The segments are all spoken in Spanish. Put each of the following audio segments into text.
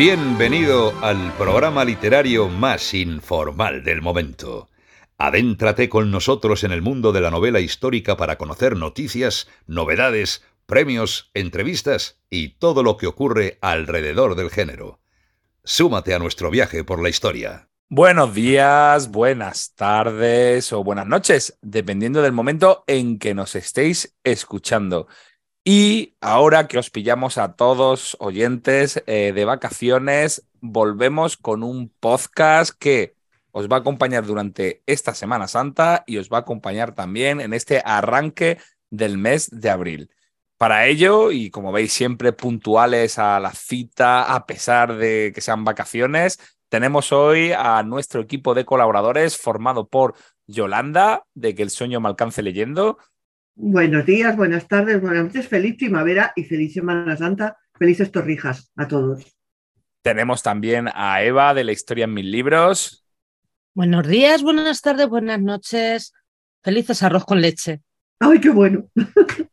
Bienvenido al programa literario más informal del momento. Adéntrate con nosotros en el mundo de la novela histórica para conocer noticias, novedades, premios, entrevistas y todo lo que ocurre alrededor del género. Súmate a nuestro viaje por la historia. Buenos días, buenas tardes o buenas noches, dependiendo del momento en que nos estéis escuchando. Y ahora que os pillamos a todos oyentes eh, de vacaciones, volvemos con un podcast que os va a acompañar durante esta Semana Santa y os va a acompañar también en este arranque del mes de abril. Para ello, y como veis siempre puntuales a la cita, a pesar de que sean vacaciones, tenemos hoy a nuestro equipo de colaboradores formado por Yolanda, de Que el sueño me alcance leyendo, Buenos días, buenas tardes, buenas noches, feliz primavera y feliz Semana Santa, felices torrijas a todos. Tenemos también a Eva de la historia en mil libros. Buenos días, buenas tardes, buenas noches, felices arroz con leche. ¡Ay, qué bueno!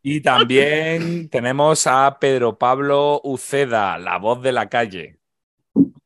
Y también tenemos a Pedro Pablo Uceda, la voz de la calle.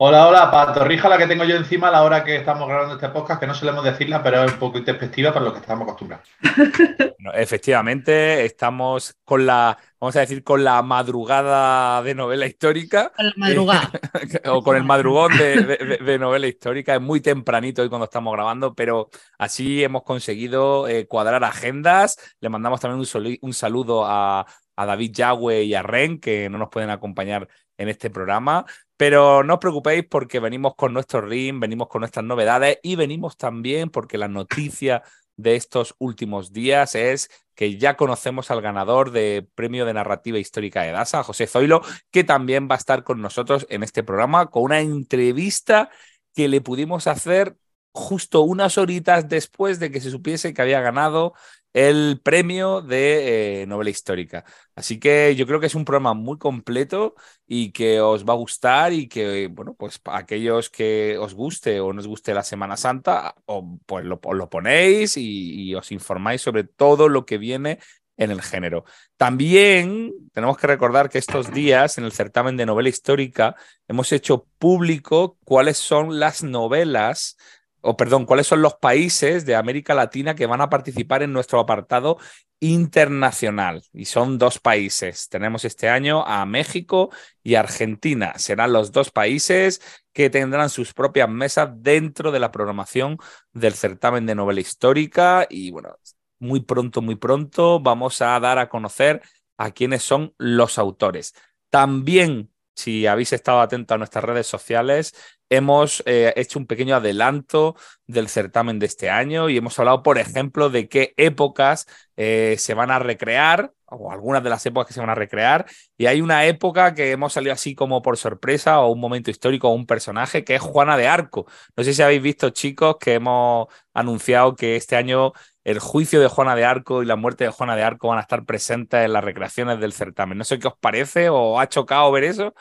Hola, hola, para Torrija la que tengo yo encima a la hora que estamos grabando este podcast, que no solemos decirla, pero es un poco introspectiva para lo que estamos acostumbrados. efectivamente, estamos con la, vamos a decir, con la madrugada de novela histórica. Con la madrugada. o con el madrugón de, novela histórica. Es muy tempranito hoy cuando estamos grabando, pero así hemos conseguido eh, cuadrar agendas. Le mandamos también un, saludo a, a David Yagüe y a Ren, que no nos pueden acompañar en este programa. Pero no os preocupéis porque venimos con nuestro ring, venimos con nuestras novedades y venimos también porque la noticia de estos últimos días es que ya conocemos al ganador de Premio de Narrativa Histórica de DASA, José Zoilo, que también va a estar con nosotros en este programa con una entrevista que le pudimos hacer justo unas horitas después de que se supiese que había ganado el premio de eh, novela histórica. Así que yo creo que es un programa muy completo y que os va a gustar y que, bueno, pues aquellos que os guste o no os guste la Semana Santa, o, pues lo, lo ponéis y os informáis sobre todo lo que viene en el género. También tenemos que recordar que estos días en el certamen de novela histórica hemos hecho público cuáles son las novelas o perdón, cuáles son los países de América Latina que van a participar en nuestro apartado internacional. Y son dos países. Tenemos este año a México y Argentina. Serán los dos países que tendrán sus propias mesas dentro de la programación del certamen de novela histórica. Y bueno, muy pronto, muy pronto vamos a dar a conocer a quiénes son los autores. También, si habéis estado atentos a nuestras redes sociales, hemos eh, hecho un pequeño adelanto del certamen de este año y hemos hablado, por ejemplo, de qué épocas eh, se van a recrear o algunas de las épocas que se van a recrear. Y hay una época que hemos salido así como por sorpresa o un momento histórico o un personaje que es Juana de Arco. No sé si habéis visto, chicos, que hemos anunciado que este año el juicio de Juana de Arco y la muerte de Juana de Arco van a estar presentes en las recreaciones del certamen. No sé qué os parece o ha chocado ver eso.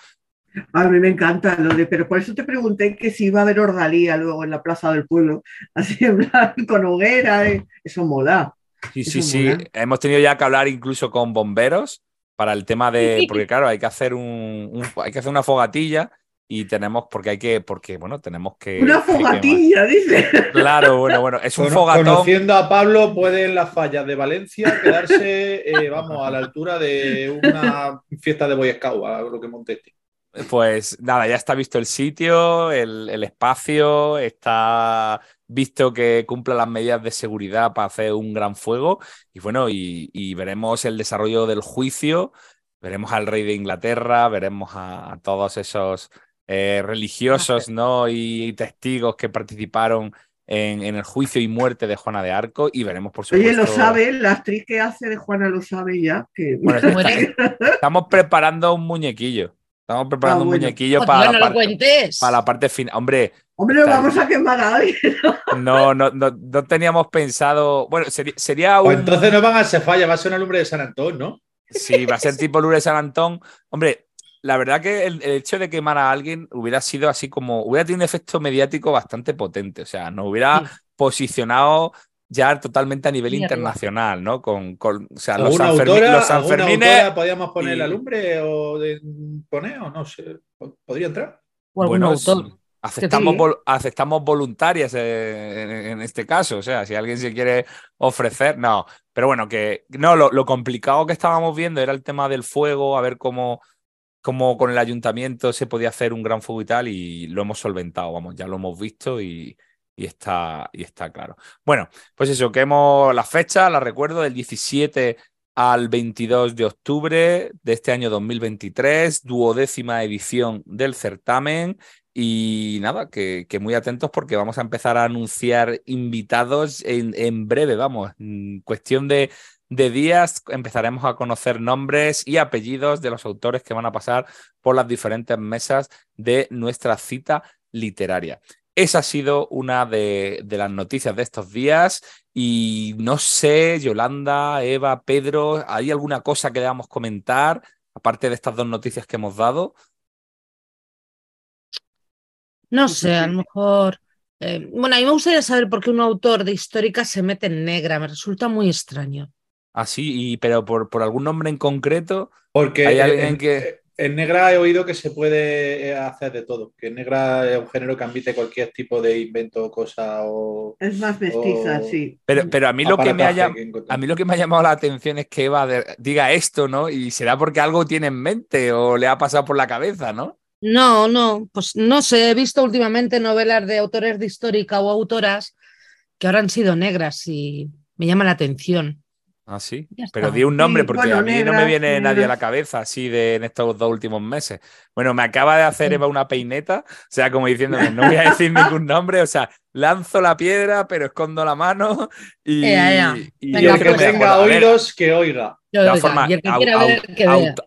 A mí me encanta lo de, pero por eso te pregunté que si iba a haber ordalía luego en la plaza del pueblo, así en plan, con hoguera, eh, eso mola. Sí, sí, sí. Hemos tenido ya que hablar incluso con bomberos para el tema de, porque claro, hay que hacer un, hay que hacer una fogatilla y tenemos porque hay que porque bueno tenemos que una fogatilla dice. Claro bueno bueno es un fogatón. conociendo a Pablo puede en las fallas de Valencia quedarse eh, vamos a la altura de una fiesta de Boy Scout a lo que monté pues nada, ya está visto el sitio, el, espacio, está visto que cumpla las medidas de seguridad para hacer un gran fuego y bueno, y, veremos el desarrollo del juicio, veremos al rey de Inglaterra, veremos a, todos esos eh, religiosos ¿no? y testigos que participaron en, el juicio y muerte de Juana de Arco y veremos por supuesto. Oye, lo sabe, la actriz que hace de Juana lo sabe ya. Que... estamos preparando un muñequillo. Estamos preparando ah, un muñequillo para, la parte, para la parte final. Hombre. Hombre, lo vamos a quemar a alguien. No, no, no, no teníamos pensado. Bueno, sería, sería un. entonces no van a ser falla, va a ser una lumbre de San Antón, ¿no? Sí, va a ser tipo lumbre de San Antón. Hombre, la verdad que el, hecho de quemar a alguien hubiera sido así como. Hubiera tenido un efecto mediático bastante potente. O sea, nos hubiera posicionado ya totalmente a nivel internacional, ¿no? Con, con o sea, los, Sanfermines. ¿Podríamos poner la lumbre o de, poner o no sé? ¿Podría entrar? O algún Bueno, autor. Aceptamos, sí. vol- aceptamos voluntarias eh, en, en este caso. O sea, si alguien se quiere ofrecer, no. Pero bueno, que no, lo, lo complicado que estábamos viendo era el tema del fuego, a ver cómo, cómo con el ayuntamiento se podía hacer un gran fuego y tal, y lo hemos solventado, vamos, ya lo hemos visto y, y está, y está claro. Bueno, pues eso, que hemos la fecha, la recuerdo, del 17 al 22 de octubre de este año 2023, duodécima edición del certamen. Y nada, que, que muy atentos porque vamos a empezar a anunciar invitados en, en breve, vamos, en cuestión de, de días empezaremos a conocer nombres y apellidos de los autores que van a pasar por las diferentes mesas de nuestra cita literaria. Esa ha sido una de, de las noticias de estos días y no sé, Yolanda, Eva, Pedro, ¿hay alguna cosa que debamos comentar aparte de estas dos noticias que hemos dado? No sé, a lo mejor. eh, bueno, a mí me gustaría saber por qué un autor de histórica se mete en negra. Me resulta muy extraño. Así, y, pero por, por algún nombre en concreto. Porque Hay en- alguien en, que- en negra he oído que se puede eh, hacer de todo, que en negra es un género que admite cualquier tipo de invento o cosa o Es más mestiza, sí. Pero, pero a mí lo que me aparataje haya, que encontramos. A mí lo que me ha llamado la atención es que Eva de- diga esto, ¿no? Y será porque algo tiene en mente o le ha pasado por la cabeza, ¿no? No, no, pues no sé, he visto últimamente novelas de autores de histórica o autoras que ahora han sido negras y me llama la atención. Ah, sí. Pero di un nombre Sí, porque bueno, a mí no me viene nadie a la cabeza así de en estos dos últimos meses. Bueno, me acaba de hacer. Eva una peineta, o sea, como diciéndome, no voy a decir ningún nombre, o sea, lanzo la piedra, pero escondo la mano y, Ea, ea. y Y Venga, el que creo pues- tenga oídos, que oiga. De todas formas,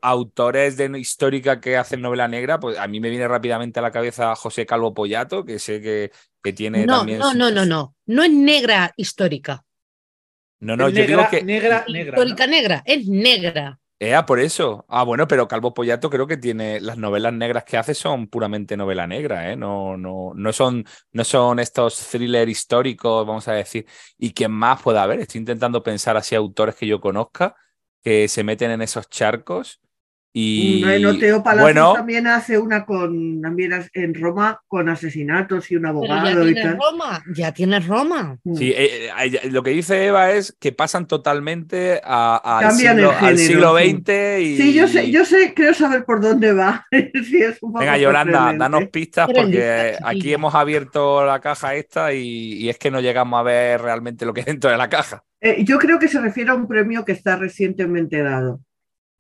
autores de histórica que hacen novela negra, pues a mí me viene rápidamente a la cabeza José Calvo Pollato, que sé que, que tiene No, también. no, no, no, no. No es negra histórica. No, no, yo negra, digo que. negra, negra. Histórica negra, es negra. Ea, por eso. Ah, bueno, pero Calvo Pollato creo que tiene. Las novelas negras que hace son puramente novela negra, ¿eh? No, no, no son, no son estos thrillers históricos, vamos a decir. ¿Y quién más puede haber? Estoy intentando pensar así autores que yo conozca que se meten en esos charcos. Y Bueno, Teo Palacios bueno, también hace una con también en Roma con asesinatos y un Pero ya abogado y tal. Roma, ya tienes Roma. Sí, eh, eh, lo que dice Eva es que pasan totalmente a- el siglo, al siglo sí. XX y... Sí, yo sé, yo sé, creo saber por dónde va. Sí, es un Venga, Yolanda, danos pistas porque aquí hemos abierto la caja esta y, y es que no llegamos a ver realmente lo que hay dentro de la caja. Eh, yo creo que se refiere a un premio que está recientemente dado,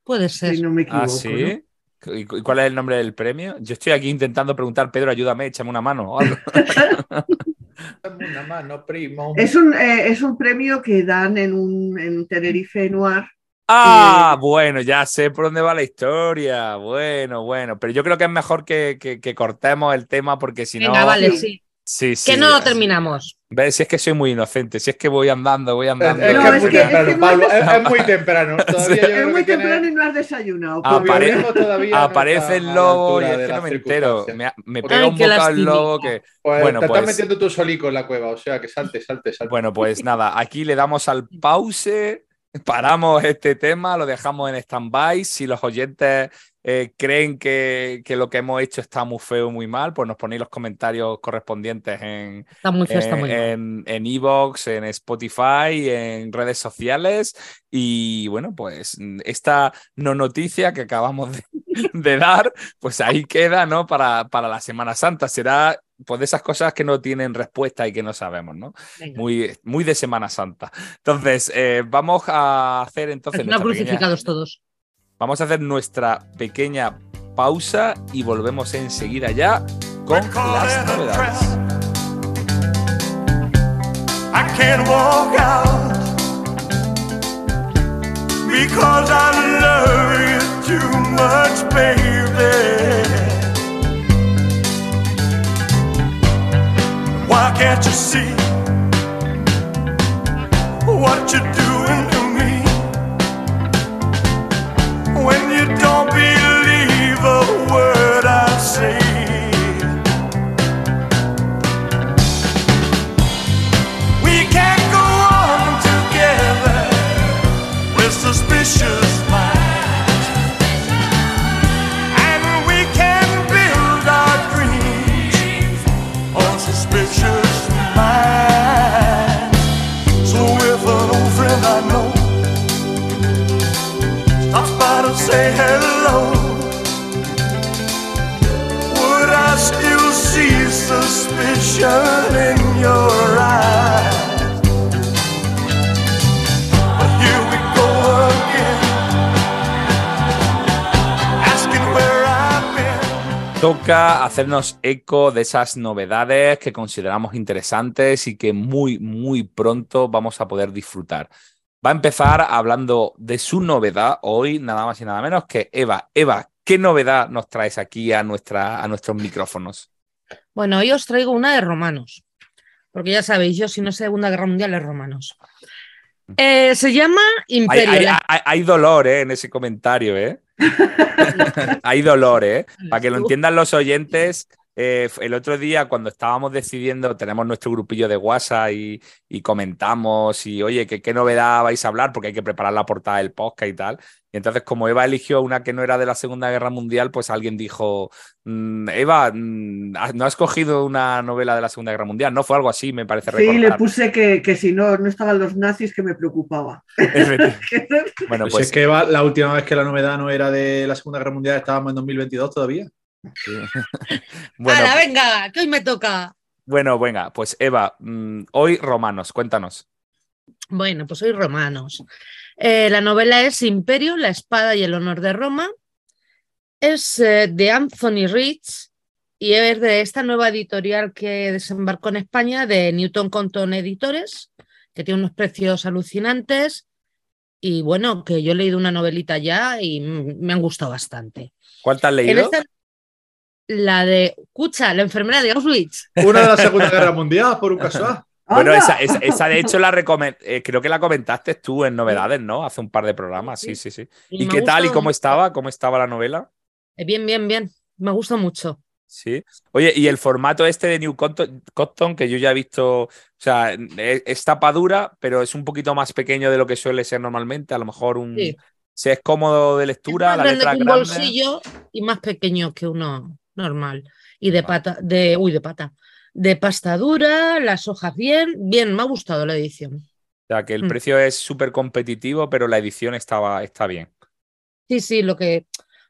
Puede ser. si no me equivoco. Ah, sí. ¿Y cu- y cuál es el nombre del premio? Yo estoy aquí intentando preguntar, Pedro, ayúdame, échame una mano. o algo. Dame una mano, primo. Es un, eh, es un premio que dan en un en Tenerife Noir. ah, Eh, bueno, ya sé por dónde va la historia. Bueno, bueno, pero yo creo que es mejor que, que- que cortemos el tema porque si Venga, no... vale, sí. Sí. Sí, sí. Que no lo terminamos. ¿Ves? Si es que soy muy inocente, si es que voy andando, voy andando. es No, que es es muy que- es temprano, que no Pablo. es- muy temprano. Todavía yo creo Es muy que tiene- temprano y no has desayunado. Ah, apare- todavía Aparece el lobo y es que no me entero. Me, pega un bocado el lobo que. Pues Bueno, te pues- estás metiendo tú solico en la cueva, o sea que salte, salte, salte. Bueno, pues nada, aquí le damos al pause, paramos este tema, lo dejamos en stand-by. Si los oyentes eh, creen que, que lo que hemos hecho está muy feo, muy mal, pues nos ponéis los comentarios correspondientes en, Está muy feo, está muy mal. en, en Evox, en Spotify, en redes sociales. Y bueno, pues esta no noticia que acabamos de, de dar, pues ahí queda, ¿no? Para, para la Semana Santa. Será pues de esas cosas que no tienen respuesta y que no sabemos, ¿no? Venga. Muy, muy de Semana Santa. Entonces, eh, vamos a hacer entonces pequeña- crucificados todos. Vamos a hacer nuestra pequeña pausa y volvemos enseguida ya con las novedades. I can't walk out because I love you too much, baby. Why can't you see what you're doing Don't be Toca hacernos eco de esas novedades que consideramos interesantes y que muy, muy pronto vamos a poder disfrutar. Va a empezar hablando de su novedad hoy, nada más y nada menos que Eva. Eva, ¿qué novedad nos traes aquí a, nuestra, a nuestros micrófonos? Bueno, hoy os traigo una de romanos, porque ya sabéis, yo si no sé Segunda Guerra Mundial es romanos. Eh, se llama Imperio. hay- la- hay- hay dolor ¿eh? en ese comentario, ¿eh? hay dolor, ¿eh? Para que lo entiendan los oyentes, eh, el otro día cuando estábamos decidiendo, tenemos nuestro grupillo de WhatsApp y, y comentamos y, oye, ¿qué, ¿qué novedad vais a hablar? Porque hay que preparar la portada del podcast y tal. Y entonces, como Eva eligió una que no era de la Segunda Guerra Mundial, pues alguien dijo, "Mm, Eva, mm, ¿no has cogido una novela de la Segunda Guerra Mundial? No fue algo así, me parece Sí, le puse que, que si no, no estaban los nazis, que me preocupaba. Bueno, Pues, pues es que va- la última vez que la novedad no era de la Segunda Guerra Mundial, estábamos en 2022 todavía. bueno, ¡Hala, venga! Que hoy me toca. Bueno, venga, pues Eva, mm, hoy romanos, cuéntanos. Bueno, pues hoy romanos. Eh, la novela es Imperio, la espada y el honor de Roma. Es eh, de Anthony Rich y es de esta nueva editorial que desembarcó en España, de Newton Compton Editores, que tiene unos precios alucinantes. Y bueno, que yo he leído una novelita ya y me han gustado bastante. ¿Cuál te has leído? esta- la de Cucha, la enfermera de Auschwitz. Una de la Segunda Guerra Mundial, por un casual. Bueno, esa, esa- esa de hecho la eh, creo que la comentaste tú en novedades, ¿no? Hace un par de programas, sí, sí, sí. ¿Y qué tal y cómo estaba? ¿Cómo estaba la novela? Eh, Bien, bien, bien. Me gusta mucho. Sí. Oye, y el formato este de New Compton, que yo ya he visto, o sea, es, es tapa dura, pero es un poquito más pequeño de lo que suele ser normalmente. A lo mejor un. Sí. Si es cómodo de lectura, es la más letra que un grande. bolsillo y más pequeño que uno normal. Y de Vale. pata, de, uy, de pata. De pasta dura, las hojas bien, bien, me ha gustado la edición. O sea, que el Mm. precio es súper competitivo, pero la edición estaba, está bien. Sí, sí, lo que.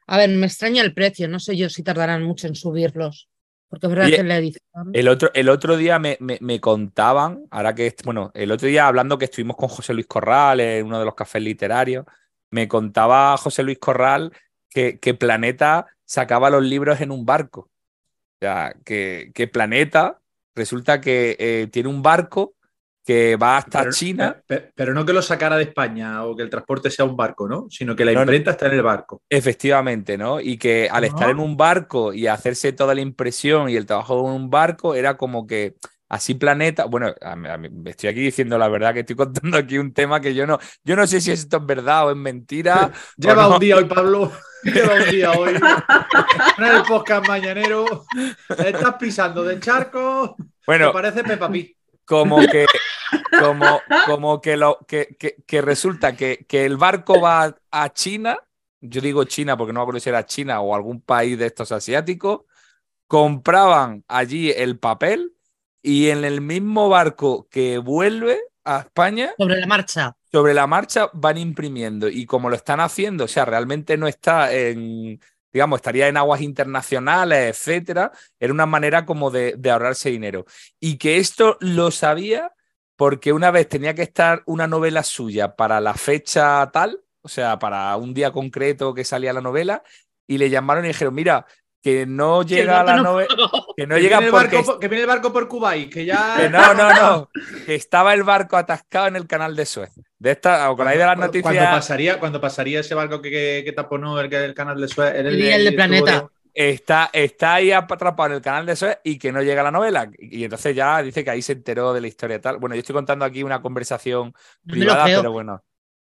A ver, me extraña el precio, no sé yo si tardarán mucho en subirlos. Porque es verdad Oye, que la edición. El otro, el otro día me, me- me contaban, ahora que, bueno, el otro día hablando que estuvimos con José Luis Corral en uno de los cafés literarios, me contaba José Luis Corral que, que Planeta sacaba los libros en un barco. Sea, que, que Planeta resulta que eh, tiene un barco que va hasta Pero, China. pe- pero no que lo sacara de España o que el transporte sea un barco, ¿no? Sino que la No, imprenta está en el barco. Efectivamente, ¿no? Y que al estar en un barco y hacerse toda la impresión y el trabajo en un barco era como que así planeta, bueno, a a estoy aquí diciendo la verdad que estoy contando aquí un tema que yo no, yo no sé si esto es verdad o es mentira. Lleva no. un día hoy, Pablo. Lleva un día hoy. En el podcast mañanero. Estás pisando del charco. Bueno, Me parece Peppa Pig. como que, como, como que, lo, que, que- que resulta que, que el barco va a China, yo digo China porque no me acuerdo si era China o algún país de estos asiáticos, compraban allí el papel y en el mismo barco que vuelve a España, Sobre la marcha. sobre la marcha van imprimiendo y como lo están haciendo, o sea, realmente no está en, digamos, estaría en aguas internacionales, etcétera, era una manera como de, de ahorrarse dinero. Y que esto lo sabía porque una vez tenía que estar una novela suya para la fecha tal, o sea, para un día concreto que salía la novela, y le llamaron y dijeron, mira, que no el llega barco la no- novela, que no que, llega viene el porque barco, por- que viene el barco por Kuwait, que ya. que no, no, no. Que estaba el barco atascado en el canal de Suez. De esta, o con ahí de las noticias. Cuando pasaría, cuando pasaría ese barco que, que, que taponó el, que- el canal de Suez. Sería el de tubo Planeta. Está, está ahí atrapado en el canal de Suez y que no llega la novela. Y entonces ya dice que ahí se enteró de la historia tal. Bueno, yo estoy contando aquí una conversación No privada, pero bueno.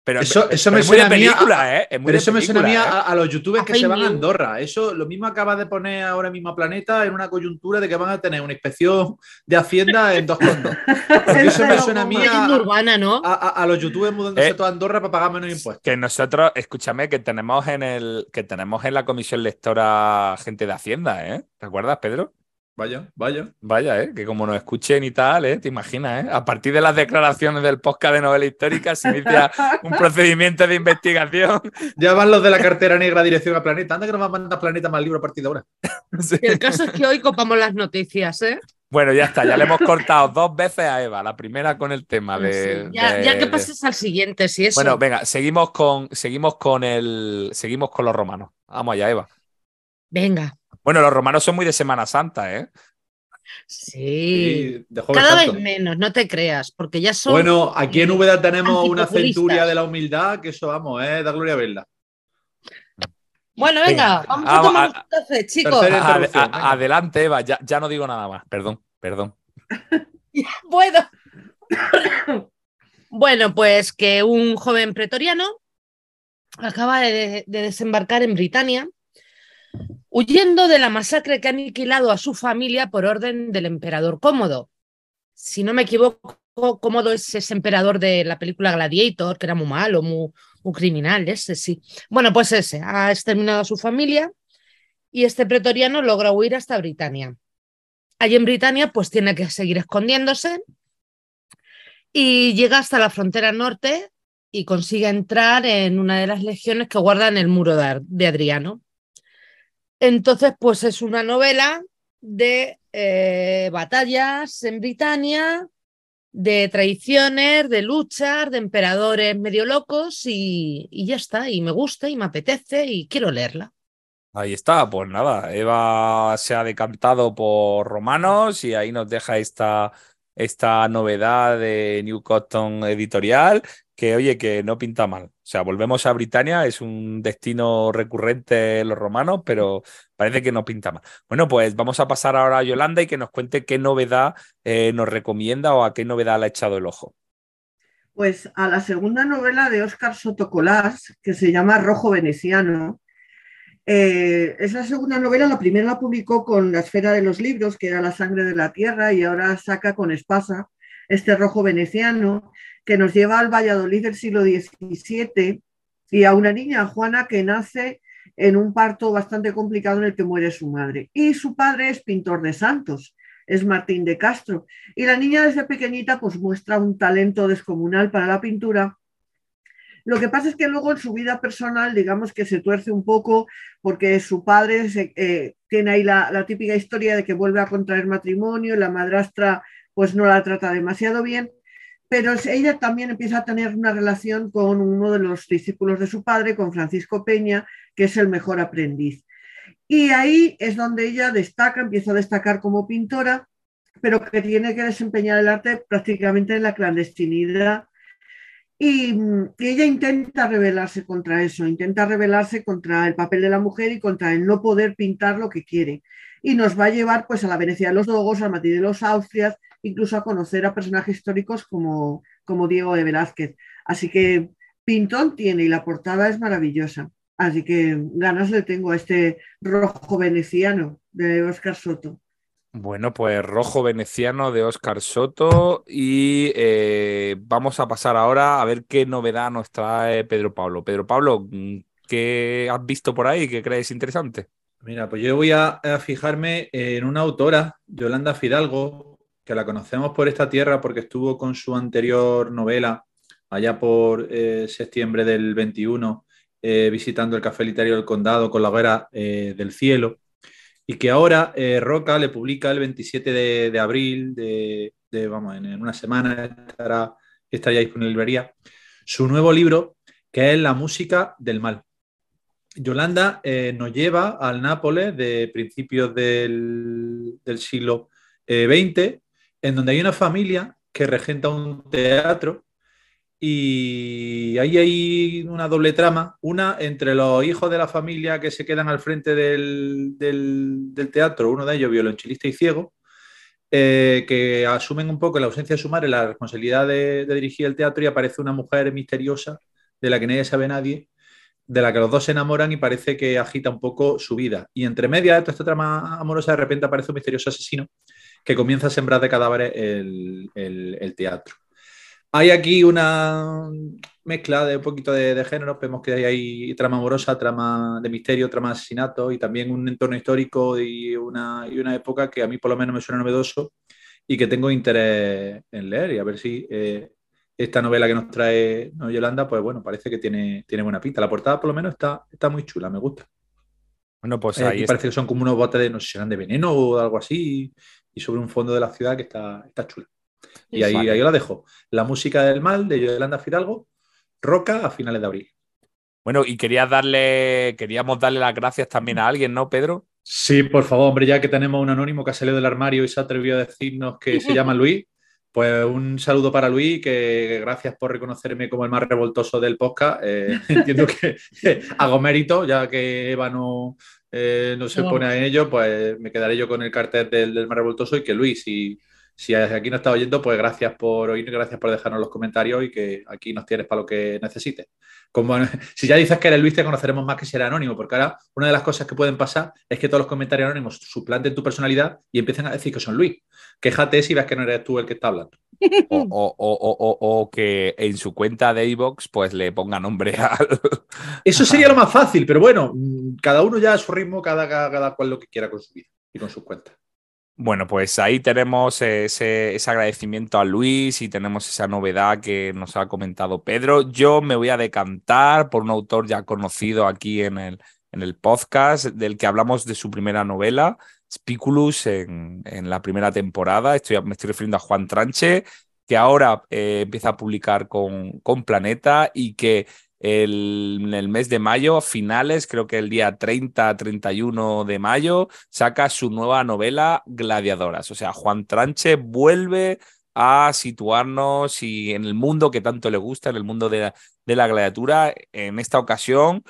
Pero, Eso- pero- eso pero me es muy de suena a mí a- película, ¿eh? Es muy Pero de eso me suena a mí película, a, ¿eh? a los youtubers que se van a. Andorra. Eso lo mismo acaba de poner ahora mismo a Planeta en una coyuntura de que van a tener una inspección de Hacienda en dos condos. Porque eso me suena a mí a, urbana, ¿no? a- a- a los youtubers mudándose Eh. toda Andorra para pagar menos impuestos. Que nosotros, escúchame, que tenemos en el, que tenemos en la comisión lectora gente de Hacienda, ¿eh? ¿Te acuerdas, Pedro? Vaya, vaya. Vaya, ¿eh? que como nos escuchen y tal, ¿eh? te imaginas, ¿eh? a partir de las declaraciones del podcast de novela histórica se inicia un procedimiento de investigación. Ya van los de la cartera negra dirección a Planeta. Anda que nos va a mandar Planeta más libro a partir de ahora. Sí. El caso es que hoy copamos las noticias, ¿eh? Bueno, ya está, ya le hemos cortado dos veces a Eva, la primera con el tema de. sí, ya, de- ya que de- pases al siguiente, si eso. Bueno, venga, seguimos con, seguimos con el. Seguimos con los romanos. Vamos allá, Eva. Venga. Bueno, los romanos son muy de Semana Santa, ¿eh? Sí. Sí, de Jueves Cada Santo. vez menos, no te creas, porque ya son. Bueno, aquí en Úbeda tenemos una centuria de la humildad, que eso vamos, eh, da gloria a verla. Bueno, venga, vamos a Vamos, tomar a- un café, chicos. a- adelante, Eva, ya, ya no digo nada más. Perdón, perdón. Bueno. bueno, pues que un joven pretoriano acaba de, de desembarcar en Britania, huyendo de la masacre que ha aniquilado a su familia por orden del emperador Cómodo. Si no me equivoco, Cómodo es ese emperador de la película Gladiator, que era muy malo, muy, criminal, ese sí. Bueno, pues ese, ha exterminado a su familia y este pretoriano logra huir hasta Britania. Allí en Britania, pues tiene que seguir escondiéndose y llega hasta la frontera norte y consigue entrar en una de las legiones que guardan el muro de Adriano. Entonces, pues es una novela de eh, batallas en Britania, de traiciones, de luchas, de emperadores medio locos y, y ya está. Y me gusta y me apetece y quiero leerla. Ahí está, pues nada, Eva se ha decantado por romanos y ahí nos deja esta, esta novedad de New Cotton Editorial, que oye, que no pinta mal. O sea, volvemos a Britania, es un destino recurrente en los romanos, pero parece que no pinta mal. Bueno, pues vamos a pasar ahora a Yolanda y que nos cuente qué novedad eh, nos recomienda o a qué novedad le ha echado el ojo. Pues a la segunda novela de Óscar Sotocolás, que se llama Rojo Veneciano. Eh, es la segunda novela, la primera la publicó con La Esfera de los Libros, que era La Sangre de la Tierra, y ahora saca con Espasa este Rojo Veneciano, que nos lleva al Valladolid del siglo XVII y a una niña, Juana, que nace en un parto bastante complicado en el que muere su madre. Y su padre es pintor de santos, es Martín de Castro. Y la niña desde pequeñita pues muestra un talento descomunal para la pintura. Lo que pasa es que luego en su vida personal, digamos que se tuerce un poco porque su padre eh, tiene ahí la, la típica historia de que vuelve a contraer matrimonio la madrastra pues no la trata demasiado bien, pero ella también empieza a tener una relación con uno de los discípulos de su padre, con Francisco Peña, que es el mejor aprendiz. Y ahí es donde ella destaca, empieza a destacar como pintora, pero que tiene que desempeñar el arte prácticamente en la clandestinidad. Y, mm, y ella intenta rebelarse contra eso, intenta rebelarse contra el papel de la mujer y contra el no poder pintar lo que quiere. Y nos va a llevar pues a la Venecia de los Dogos, al Madrid de los Austrias, incluso a conocer a personajes históricos como, como Diego de Velázquez. Así que pintón tiene y la portada es maravillosa. Así que ganas le tengo a este rojo veneciano de Oscar Soto. Bueno, pues Rojo Veneciano de Óscar Soto y eh, vamos a pasar ahora a ver qué novedad nos trae Pedro Pablo. Pedro Pablo, ¿qué has visto por ahí? ¿Qué crees interesante? Mira, pues yo voy a, fijarme en una autora, Yolanda Fidalgo, que la conocemos por esta tierra porque estuvo con su anterior novela allá por eh, septiembre del 21, eh, visitando el Café Literario del Condado con la hoguera del cielo, y que ahora eh, Roca le publica el 27 de, abril, de, de, vamos, en, una semana estará, estaría disponible en librería, su nuevo libro, que es La música del mal. Yolanda eh, nos lleva al Nápoles de principios del, siglo eh, XX, en donde hay una familia que regenta un teatro y ahí hay una doble trama, una entre los hijos de la familia que se quedan al frente del, teatro, uno de ellos violonchelista y ciego, eh, que asumen un poco la ausencia de su madre la responsabilidad de, dirigir el teatro y aparece una mujer misteriosa de la que nadie sabe nadie, de la que los dos se enamoran y parece que agita un poco su vida. Y entre medias de toda esta trama amorosa, de repente aparece un misterioso asesino que comienza a sembrar de cadáveres el teatro. Hay aquí una mezcla de un poquito de, de géneros. Vemos que hay, ahí trama amorosa, trama de misterio, trama de asesinato y también un entorno histórico y una, y una época que a mí por lo menos me suena novedoso y que tengo interés en leer y a ver si eh, esta novela que nos trae ¿no, Yolanda, pues bueno, parece que tiene, tiene buena pinta. La portada por lo menos está, está muy chula, me gusta. Bueno, pues Eh, ahí parece que son como unos botes de, no sé si serán de veneno o algo así. y sobre un fondo de la ciudad que está, está chula. Y ahí, ahí la dejo. La música del mal de Yolanda Fidalgo, Roca a finales de abril. Bueno, y querías darle, queríamos darle las gracias también a alguien, ¿no, Pedro? Sí, por favor, hombre, ya que tenemos un anónimo que ha salido del armario y se ha atrevido a decirnos que se llama Luis, pues un saludo para Luis, que gracias por reconocerme como el más revoltoso del podcast. Eh, entiendo que hago mérito, ya que Eva no, eh, no se pone a ello, pues me quedaré yo con el cartel del, del más revoltoso y que Luis, si, si aquí no está oyendo, pues gracias por oír, gracias por dejarnos los comentarios y que aquí nos tienes para lo que necesites. Como, si ya dices que eres Luis, te conoceremos más que si eres anónimo, porque ahora una de las cosas que pueden pasar es que todos los comentarios anónimos suplanten tu personalidad y empiecen a decir que son Luis. Quéjate si ves que no eres tú el que está hablando. O, o- o- o- que en su cuenta de iVoox pues le ponga nombre al. Eso sería lo más fácil, pero bueno, mm, cada uno ya a su ritmo, cada, cada, cada cual lo que quiera con su vida y con sus cuentas. Bueno, pues ahí tenemos ese, ese agradecimiento a Luis y tenemos esa novedad que nos ha comentado Pedro. Yo me voy a decantar por un autor ya conocido aquí en el, en el podcast, del que hablamos de su primera novela, Spiculus, en, en la primera temporada. Estoy, me estoy refiriendo a Juan Tranche, que ahora eh, empieza a publicar con, con Planeta y que el- en el mes de mayo, a finales, creo que el día 30, 31 de mayo, saca su nueva novela Gladiadoras. O sea, Juan Tranche vuelve a situarnos y en el mundo que tanto le gusta, en el mundo de la, de la gladiatura, en esta ocasión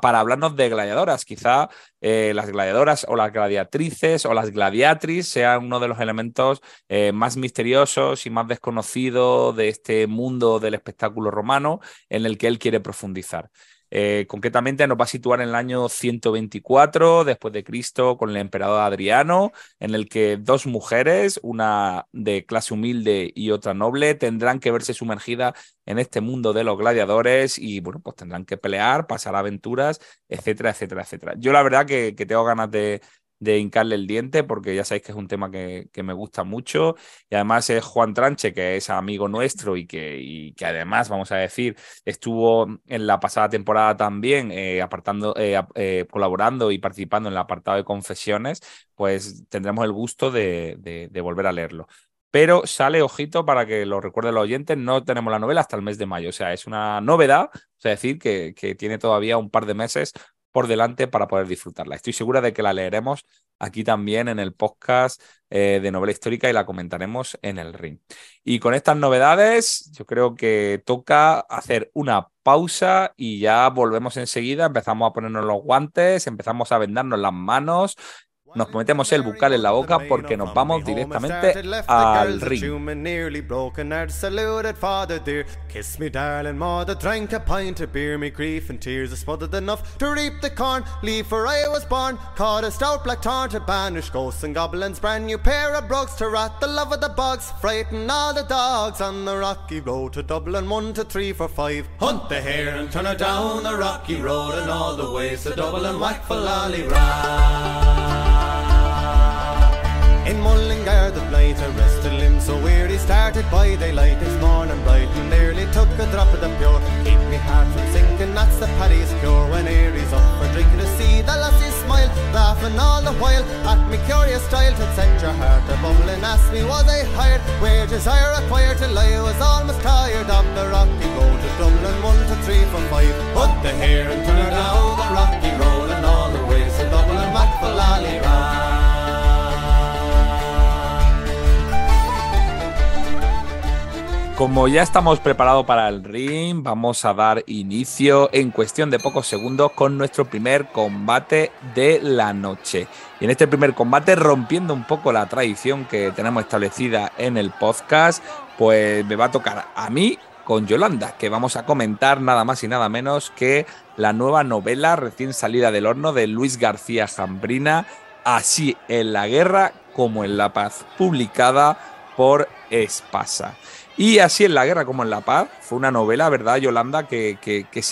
para hablarnos de gladiadoras. Quizá eh, las gladiadoras o las gladiatrices o las gladiatris sean uno de los elementos eh, más misteriosos y más desconocidos de este mundo del espectáculo romano en el que él quiere profundizar. Eh, concretamente nos va a situar en el año 124 después de Cristo con el emperador Adriano, en el que dos mujeres, una de clase humilde y otra noble, tendrán que verse sumergidas en este mundo de los gladiadores y bueno, pues tendrán que pelear, pasar aventuras, etcétera, etcétera, etcétera. Yo la verdad que, que tengo ganas de, de hincarle el diente porque ya sabéis que es un tema que, me gusta mucho y además es Juan Tranche, que es amigo nuestro y que, además, vamos a decir, estuvo en la pasada temporada también eh, apartando, eh, eh, colaborando y participando en el apartado de confesiones, pues tendremos el gusto de, volver a leerlo. Pero sale, ojito, para que lo recuerden los oyentes, no tenemos la novela hasta el mes de mayo. O sea, es una novedad, o sea, decir, que tiene todavía un par de meses por delante para poder disfrutarla. Estoy segura de que la leeremos aquí también en el podcast eh, de novela histórica y la comentaremos en el ring. Y con estas novedades, yo creo que toca hacer una pausa y ya volvemos enseguida. Empezamos a ponernos los guantes, empezamos a vendarnos las manos, nos metemos el bucal en la boca porque nos vamos directamente al ring. In Mullingar the blight arrested him so weary started by daylight. This morning bright and nearly took a drop of the pure. Keep me heart from sinking that's the paddy's cure. When Aries up for drinking to see the lassie smile laughing all the while. At me curious style to set your heart a bubbling ask me was I hired? Wages I required till I was almost tired of the rocky road to Dublin one to three for five. Put the hair and turn down the rocky Como ya estamos preparados para el ring, vamos a dar inicio en cuestión de pocos segundos con nuestro primer combate de la noche. Y en este primer combate, rompiendo un poco la tradición que tenemos establecida en el podcast, pues me va a tocar a mí con Yolanda, que vamos a comentar nada más y nada menos que la nueva novela recién salida del horno de Luis García Jambrina, Así en la guerra como en la paz, publicada por Espasa. Y así en la guerra como en la paz, fue una novela, ¿verdad, Yolanda? Que, que, que,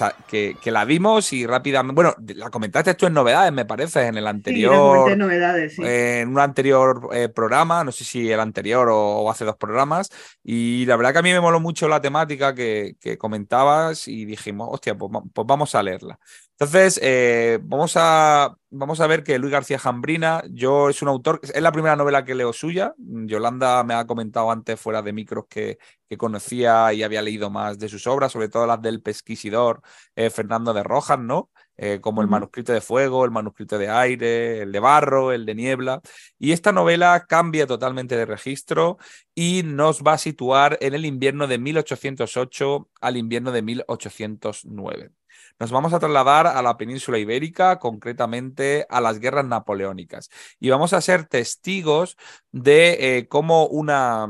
que- la vimos y rápidamente. Bueno, la comentaste tú en novedades, me parece, en el Sí, anterior. comenté novedades, sí. en un anterior eh, programa, no sé si el anterior o, o hace dos programas, y la verdad que a mí me moló mucho la temática que, comentabas y dijimos, hostia, pues, pues vamos a leerla. Entonces, eh, vamos, a, vamos a ver que Luis García Jambrina, yo es un autor, es la primera novela que leo suya. Yolanda me ha comentado antes fuera de micros que, que conocía y había leído más de sus obras, sobre todo las del pesquisidor eh, Fernando de Rojas, ¿no? Eh, como el manuscrito de fuego, el manuscrito de aire, el de barro, el de niebla. Y esta novela cambia totalmente de registro y nos va a situar en el invierno de 1808 al invierno de 1809. Nos vamos a trasladar a la península ibérica, concretamente a las guerras napoleónicas, y vamos a ser testigos de eh, cómo una,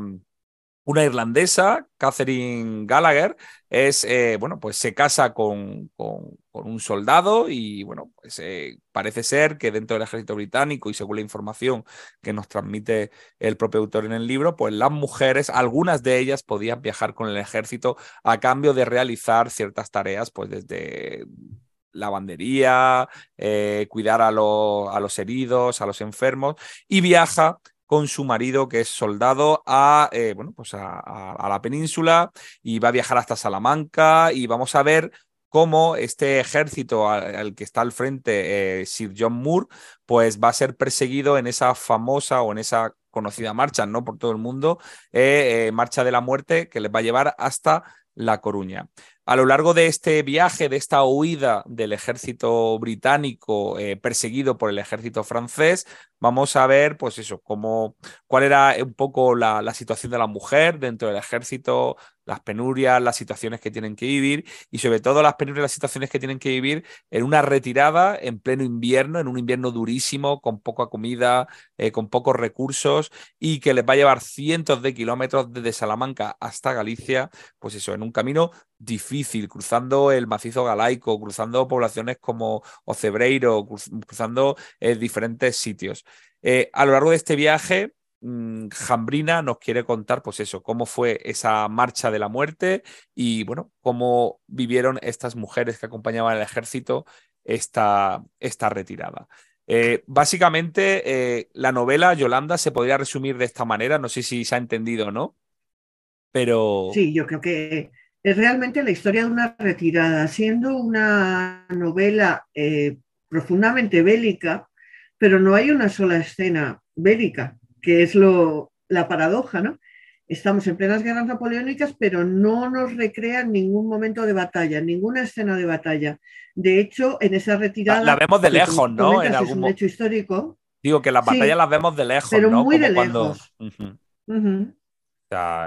una irlandesa, Catherine Gallagher, es, eh, bueno, pues se casa con, con, un soldado y, bueno, pues eh, parece ser que dentro del ejército británico y según la información que nos transmite el propio autor en el libro, pues las mujeres, algunas de ellas podían viajar con el ejército a cambio de realizar ciertas tareas, pues desde lavandería, eh, cuidar a, a los heridos, a los enfermos, y viaja con su marido, que es soldado, a, eh, bueno, pues a, la península y va a viajar hasta Salamanca y vamos a ver cómo este ejército al, que está al frente eh, Sir John Moore, pues va a ser perseguido en esa famosa o en esa conocida marcha, ¿no? Por todo el mundo, eh, marcha de la muerte que les va a llevar hasta La Coruña. A lo largo de este viaje, de esta huida del ejército británico perseguido por el ejército francés, vamos a ver, pues eso, cómo, cuál era un poco la, la, situación de la mujer dentro del ejército, las penurias, las situaciones que tienen que vivir y sobre todo las penurias, las situaciones que tienen que vivir en una retirada en pleno invierno, en un invierno durísimo, con poca comida, eh, con pocos recursos y que les va a llevar cientos de kilómetros desde Salamanca hasta Galicia, pues eso, en un camino difícil, cruzando el macizo galaico, cruzando poblaciones como Ocebreiro, cruzando eh, diferentes sitios. Eh, a lo largo de este viaje, Jambrina nos quiere contar, pues eso, cómo fue esa marcha de la muerte y, bueno, cómo vivieron estas mujeres que acompañaban al ejército esta, esta retirada. Eh, básicamente, eh, la novela Yolanda se podría resumir de esta manera, no sé si se ha entendido o no, pero... Sí, yo creo que es realmente la historia de una retirada, siendo una novela profundamente bélica, pero no hay una sola escena bélica, que es lo, la paradoja, ¿no? Estamos en plenas guerras napoleónicas, pero no nos recrean ningún momento de batalla, ninguna escena de batalla. De hecho, en esa retirada. La, vemos de lejos, ¿no? En algún es un hecho histórico. Digo que las batallas las vemos de lejos, pero ¿no? muy de lejos.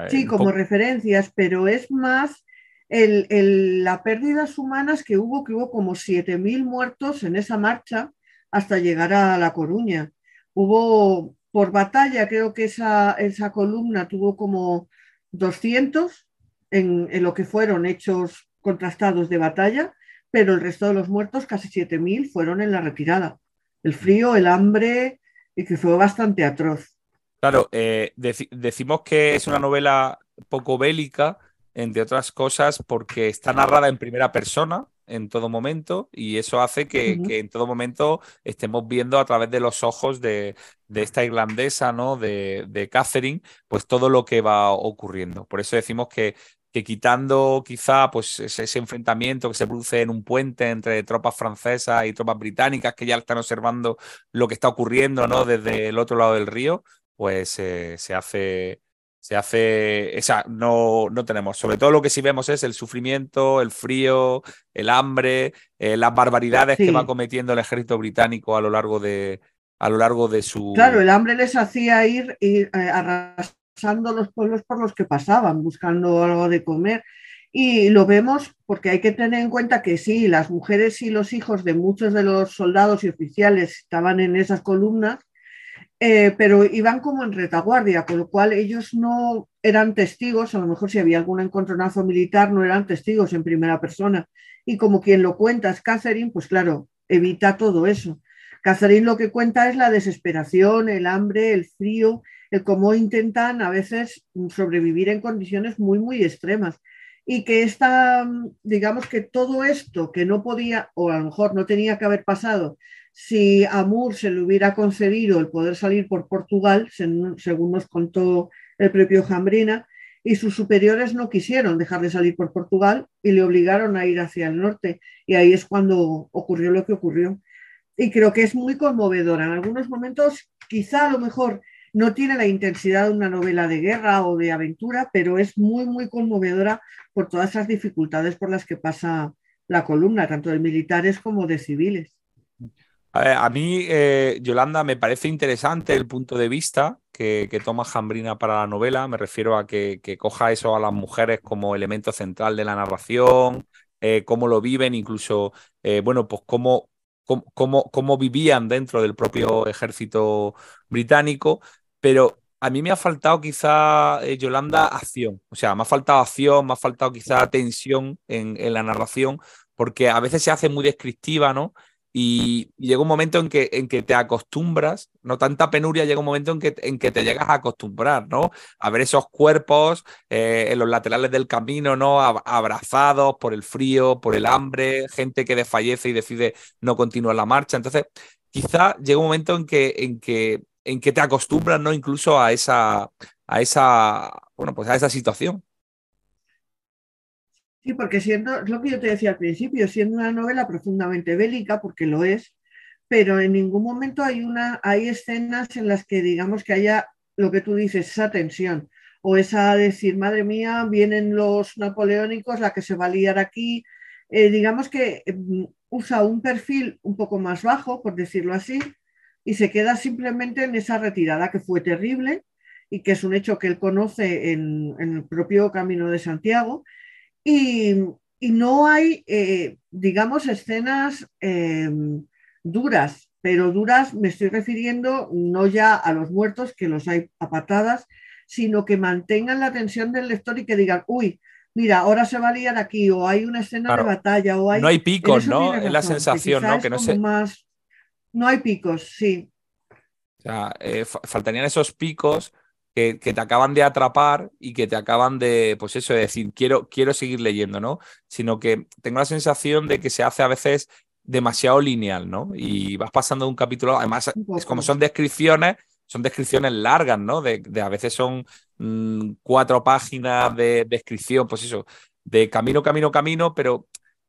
sí, como referencias, pero es más el, el, la pérdidas humanas que hubo, que hubo como 7.000 muertos en esa marcha hasta llegar a La Coruña. Hubo por batalla, creo que esa, esa columna tuvo como 200 en, lo que fueron hechos contrastados de batalla, pero el resto de los muertos, casi 7.000, fueron en la retirada. El frío, el hambre, y que fue bastante atroz. Claro, eh, decimos que es una novela poco bélica, entre otras cosas, porque está narrada en primera persona, en todo momento y eso hace que, en todo momento estemos viendo a través de los ojos de, esta irlandesa, ¿no? De, de, Catherine, pues todo lo que va ocurriendo. Por eso decimos que, que quitando quizá pues ese, enfrentamiento que se produce en un puente entre tropas francesas y tropas británicas que ya están observando lo que está ocurriendo, ¿no? Desde el otro lado del río, pues eh, se hace se hace, esa, no, no tenemos. Sobre todo lo que sí vemos es el sufrimiento, el frío, el hambre, eh, las barbaridades que va cometiendo el ejército británico a lo largo de, a lo largo de su... Claro, el hambre les hacía ir, ir eh, arrasando los pueblos por los que pasaban, buscando algo de comer. Y lo vemos porque hay que tener en cuenta que sí, las mujeres y los hijos de muchos de los soldados y oficiales estaban en esas columnas, eh, pero iban como en retaguardia, con lo cual ellos no eran testigos, a lo mejor si había algún encontronazo militar, no eran testigos en primera persona. Y como quien lo cuenta es Catherine, pues claro, evita todo eso. Catherine lo que cuenta es la desesperación, el hambre, el frío, el cómo intentan a veces sobrevivir en condiciones muy, muy extremas. Y que esta, digamos que todo esto que no podía, o a lo mejor no tenía que haber pasado, si a Moore se le hubiera concedido el poder salir por Portugal, según nos contó el propio Jambrina, y sus superiores no quisieron dejar de salir por Portugal y le obligaron a ir hacia el norte. Y ahí es cuando ocurrió lo que ocurrió. Y creo que es muy conmovedora. En algunos momentos, quizá a lo mejor no tiene la intensidad de una novela de guerra o de aventura, pero es muy, muy conmovedora por todas esas dificultades por las que pasa la columna, tanto de militares como de civiles. A, mí, eh, Yolanda, me parece interesante el punto de vista que, toma Jambrina para la novela. Me refiero a que, coja eso a las mujeres como elemento central de la narración, eh, cómo lo viven, incluso, eh, bueno, pues cómo, cómo, cómo, vivían dentro del propio ejército británico. Pero a mí me ha faltado quizá, Yolanda, acción. O sea, me ha faltado acción, me ha faltado quizá tensión en, en la narración, porque a veces se hace muy descriptiva, ¿no? Y, llega un momento en que, en que te acostumbras, no tanta penuria, llega un momento en que, en que te llegas a acostumbrar, ¿no? A ver esos cuerpos eh, en los laterales del camino, ¿no? abrazados por el frío, por el hambre, gente que desfallece y decide no continuar la marcha. Entonces, quizá llega un momento en que, en que, en que te acostumbras, ¿no? Incluso a esa, a esa, bueno, pues a esa situación. Sí, porque siendo, es lo que yo te decía al principio, siendo una novela profundamente bélica, porque lo es, pero en ningún momento hay, una, hay escenas en las que digamos que haya lo que tú dices, esa tensión, o esa decir, madre mía, vienen los napoleónicos, la que se va a liar aquí. Eh, digamos que mm, usa un perfil un poco más bajo, por decirlo así, y se queda simplemente en esa retirada que fue terrible y que es un hecho que él conoce en, en el propio Camino de Santiago y, no hay, eh, digamos, escenas em, duras, pero duras me estoy refiriendo no ya a los muertos, que los hay a patadas, sino que mantengan la atención del lector y que digan, uy, mira, ahora se va a liar aquí, o hay una escena de batalla, o hay... No hay picos, ¿no? Es la sensación, ¿no? Que no sé. Más... No hay picos, sí. O sea, eh, faltarían esos picos que, te acaban de atrapar y que te acaban de, pues eso, de decir, quiero, quiero seguir leyendo, ¿no? Sino que tengo la sensación de que se hace a veces demasiado lineal, ¿no? Y vas pasando de un capítulo, además, es como son descripciones, son descripciones largas, ¿no? De, a veces son mm, cuatro páginas de descripción, pues eso, de camino, camino, camino, pero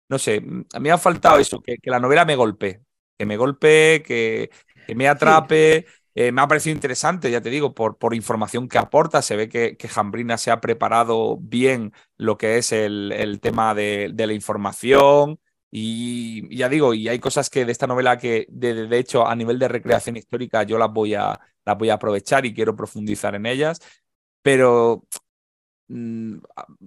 no sé, a mí me ha faltado eso, que, la novela me golpee, que me golpee, que, que me atrape. Eh, me ha parecido interesante, ya te digo, por, por información que aporta. Se ve que, que, Jambrina se ha preparado bien lo que es el, tema de, la información. Y, ya digo, y hay cosas que de esta novela que, de, hecho, a nivel de recreación histórica, yo las voy, a, las voy a aprovechar y quiero profundizar en ellas. Pero mm,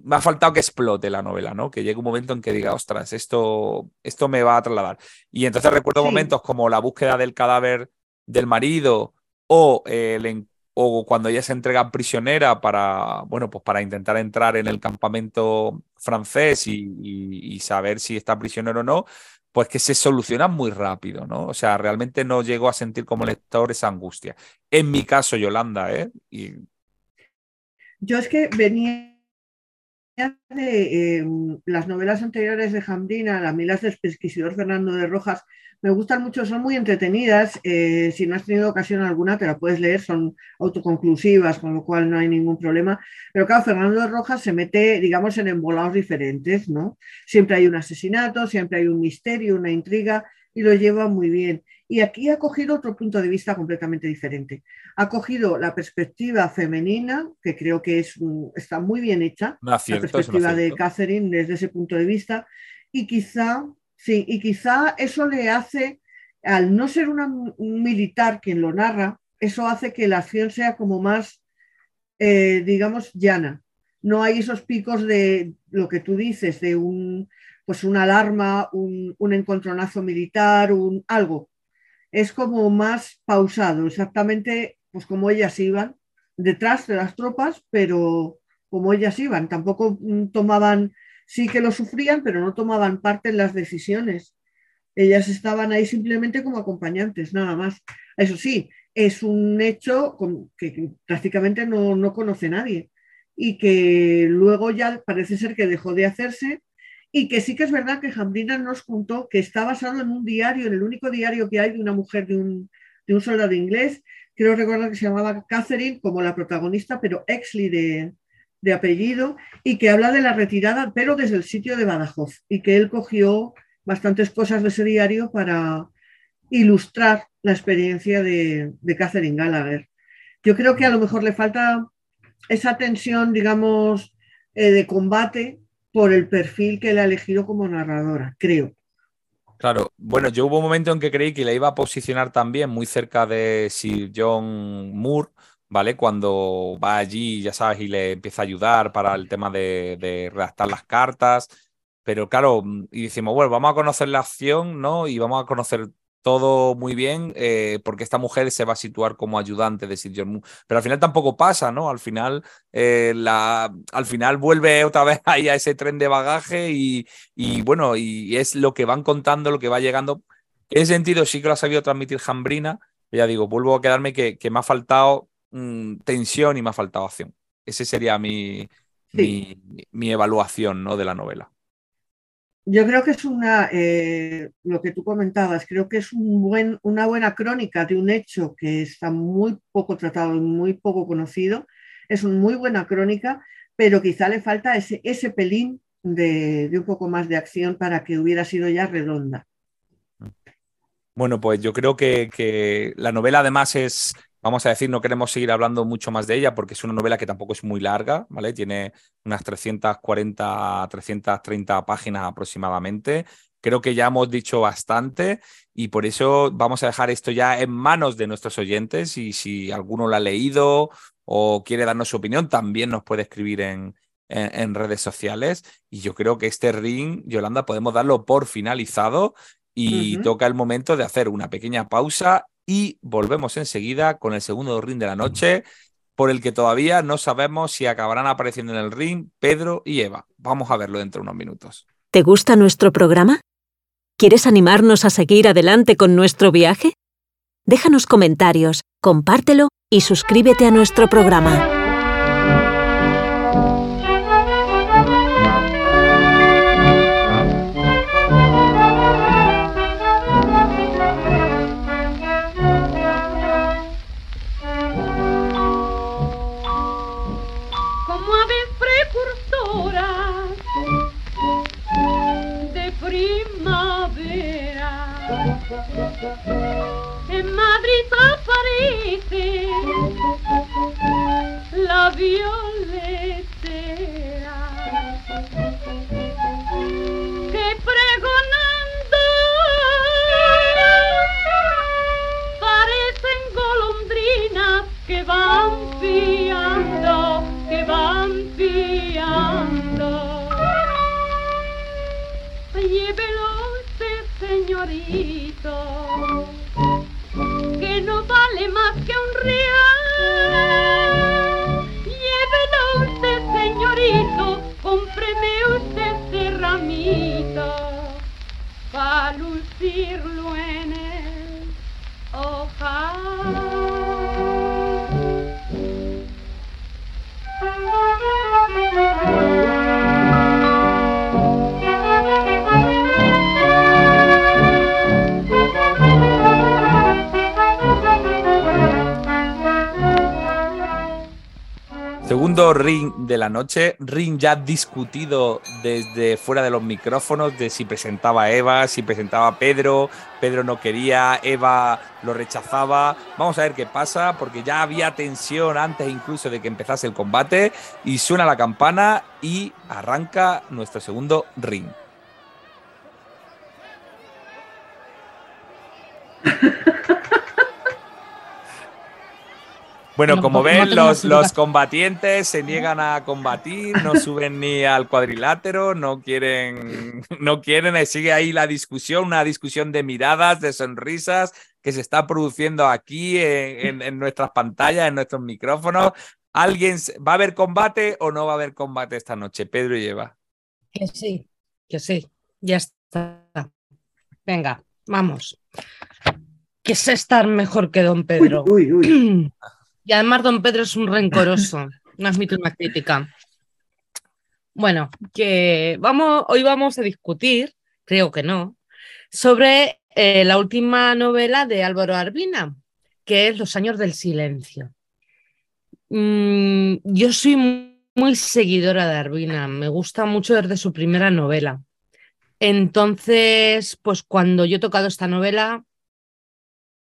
me ha faltado que explote la novela, ¿no? Que llegue un momento en que diga, ostras, esto, esto me va a trasladar. Y entonces recuerdo momentos como la búsqueda del cadáver del marido o, eh, o cuando ella se entrega prisionera para, bueno, pues para intentar entrar en el campamento francés y, saber si está prisionero o no, pues que se soluciona muy rápido, ¿no? O sea, realmente no llego a sentir como lector esa angustia. En mi caso, Yolanda, ¿eh? Y... Yo es que venía em, las novelas anteriores de Jambrina, las milas del pesquisidor Fernando de Rojas, me gustan mucho, son muy entretenidas. Eh, si no has tenido ocasión alguna, te la puedes leer, son autoconclusivas, con lo cual no hay ningún problema. Pero claro, Fernando de Rojas se mete, digamos, en embolados diferentes, ¿no? Siempre hay un asesinato, siempre hay un misterio, una intriga, y lo lleva muy bien. Y aquí ha cogido otro punto de vista completamente diferente. Ha cogido la perspectiva femenina, que creo que es, está muy bien hecha, la perspectiva de Catherine desde ese punto de vista, y quizá Sí, y quizá eso le hace, al no ser una, un militar quien lo narra, eso hace que la acción sea como más, eh, digamos, llana. No hay esos picos de lo que tú dices, de un, pues una alarma, un, un encontronazo militar, un algo. Es como más pausado, exactamente pues como ellas iban, detrás de las tropas, pero como ellas iban. Tampoco mm, tomaban sí que lo sufrían, pero no tomaban parte en las decisiones. Ellas estaban ahí simplemente como acompañantes, nada más. Eso sí, es un hecho que prácticamente no, conoce nadie y que luego ya parece ser que dejó de hacerse y que sí que es verdad que Jambrina nos contó que está basado en un diario, en el único diario que hay de una mujer de un, de un soldado inglés, creo recordar que se llamaba Catherine como la protagonista, pero Exley de, de apellido, y que habla de la retirada, pero desde el sitio de Badajoz, y que él cogió bastantes cosas de ese diario para ilustrar la experiencia de, Catherine Gallagher. Yo creo que a lo mejor le falta esa tensión, digamos, eh, de combate por el perfil que le ha elegido como narradora, creo. Claro, bueno, yo hubo un momento en que creí que la iba a posicionar también muy cerca de Sir John Moore, ¿vale? Cuando va allí, ya sabes, y le empieza a ayudar para el tema de, de redactar las cartas. Pero claro, y decimos, bueno, vamos a conocer la acción, ¿no? Y vamos a conocer todo muy bien, eh, porque esta mujer se va a situar como ayudante de Sir John Moore. Pero al final tampoco pasa, ¿no? Al final, eh, la, al final vuelve otra vez ahí a ese tren de bagaje y, y, bueno, y es lo que van contando, lo que va llegando. En ese sentido sí que lo ha sabido transmitir Jambrina. Ya digo, vuelvo a quedarme que, que me ha faltado mmm, tensión y me ha faltado acción. Ese sería mi, sí. mi, mi evaluación ¿no? de la novela. Yo creo que es una, eh, lo que tú comentabas, creo que es una buena crónica de un hecho que está muy poco tratado y muy poco conocido. Es una muy buena crónica, pero quizá le falta ese, pelín de, un poco más de acción para que hubiera sido ya redonda. Bueno, pues yo creo que la novela además es, vamos a decir, no queremos seguir hablando mucho más de ella porque es una novela que tampoco es muy larga, ¿vale? Tiene unas 340, 330 páginas aproximadamente. Creo que ya hemos dicho bastante y por eso vamos a dejar esto ya en manos de nuestros oyentes y si alguno lo ha leído o quiere darnos su opinión, también nos puede escribir en, en, en redes sociales. Y yo creo que este ring, Yolanda, podemos darlo por finalizado y uh -huh. toca el momento de hacer una pequeña pausa y volvemos enseguida con el segundo ring de la noche, por el que todavía no sabemos si acabarán apareciendo en el ring Pedro y Eva. Vamos a verlo dentro de unos minutos. ¿Te gusta nuestro programa? ¿Quieres animarnos a seguir adelante con nuestro viaje? Déjanos comentarios, compártelo y suscríbete a nuestro programa. En Madrid aparece la violetera que pregonando parecen golondrinas que van piando, que van piando. Llévelo señorito, que no vale más que un real. Llévelo usted, señorito, cómpreme usted este ramito, para lucirlo Segundo ring de la noche, ring ya discutido desde fuera de los micrófonos de si presentaba a Eva, si presentaba a Pedro, Pedro no quería, Eva lo rechazaba. Vamos a ver qué pasa, porque ya había tensión antes incluso de que empezase el combate y suena la campana y arranca nuestro segundo ring. Bueno, como ven, los, los, combatientes se niegan a combatir, no suben ni al cuadrilátero, no quieren, no quieren, sigue ahí la discusión, una discusión de miradas, de sonrisas que se está produciendo aquí en, en, en nuestras pantallas, en nuestros micrófonos. ¿Alguien va a haber combate o no va a haber combate esta noche? Pedro y Eva. Que sí, que sí, ya está. Venga, vamos. Que sé estar mejor que don Pedro. Uy, uy, uy. Y además don Pedro es un rencoroso, no admite una crítica. Bueno, que vamos, hoy vamos a discutir, creo que no, sobre eh, la última novela de Álvaro Arbina, que es Los años del silencio. Mm, yo soy muy seguidora de Arvina, me gusta mucho desde su primera novela. Entonces, pues cuando yo he tocado esta novela,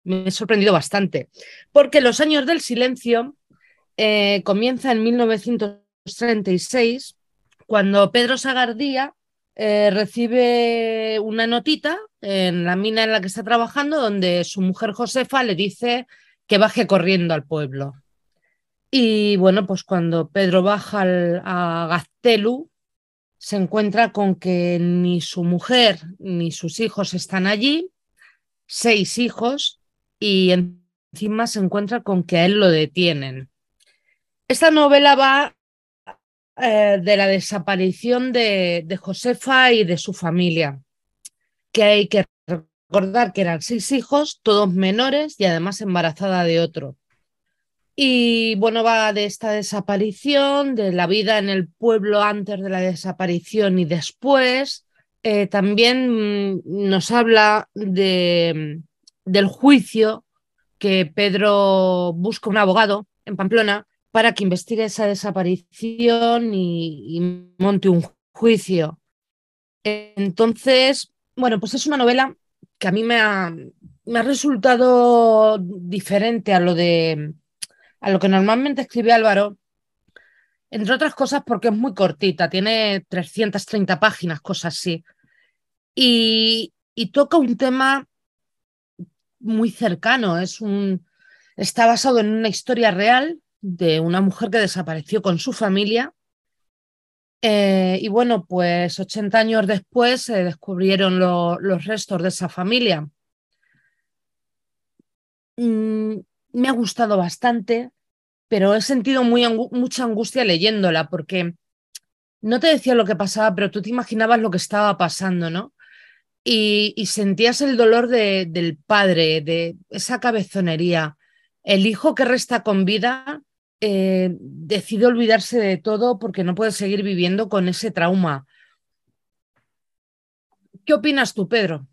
me he sorprendido bastante, porque Los años del silencio eh, comienza en 1936, cuando Pedro Sagardía eh, recibe una notita en la mina en la que está trabajando, donde su mujer Josefa le dice que baje corriendo al pueblo. Y bueno, pues cuando Pedro baja al- a Gaztelu, se encuentra con que ni su mujer ni sus hijos están allí, seis hijos, y encima se encuentra con que a él lo detienen. Esta novela va eh, de la desaparición de, de Josefa y de su familia, que hay que recordar que eran seis hijos, todos menores y además embarazada de otro. Y bueno, va de esta desaparición, de la vida en el pueblo antes de la desaparición y después. Eh, también mm, nos habla de, del juicio que Pedro busca un abogado en Pamplona para que investigue esa desaparición y, monte un juicio. Entonces, bueno, pues es una novela que a mí me ha, resultado diferente a lo de a lo que normalmente escribe Álvaro, entre otras cosas porque es muy cortita, tiene 330 páginas, cosas así, y toca un tema muy cercano, es un, está basado en una historia real de una mujer que desapareció con su familia. eh, y bueno, pues 80 años después se descubrieron lo- los restos de esa familia. Mm, me ha gustado bastante, pero he sentido muy mucha angustia leyéndola porque no te decía lo que pasaba, pero tú te imaginabas lo que estaba pasando, ¿no? Y, sentías el dolor de- del padre, de esa cabezonería. El hijo que resta con vida eh, decide olvidarse de todo porque no puede seguir viviendo con ese trauma. ¿Qué opinas tú, Pedro?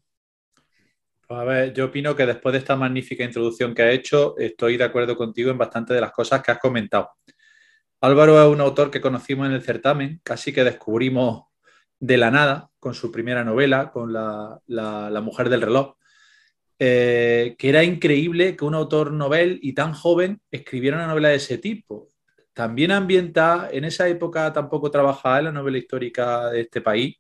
Pues a ver, yo opino que después de esta magnífica introducción que has hecho, estoy de acuerdo contigo en bastante de las cosas que has comentado. Álvaro es un autor que conocimos en el certamen, casi que descubrimos de la nada con su primera novela, con La, la- La mujer del reloj, eh, que era increíble que un autor novel y tan joven escribiera una novela de ese tipo. También ambientada, en esa época tampoco trabajaba en la novela histórica de este país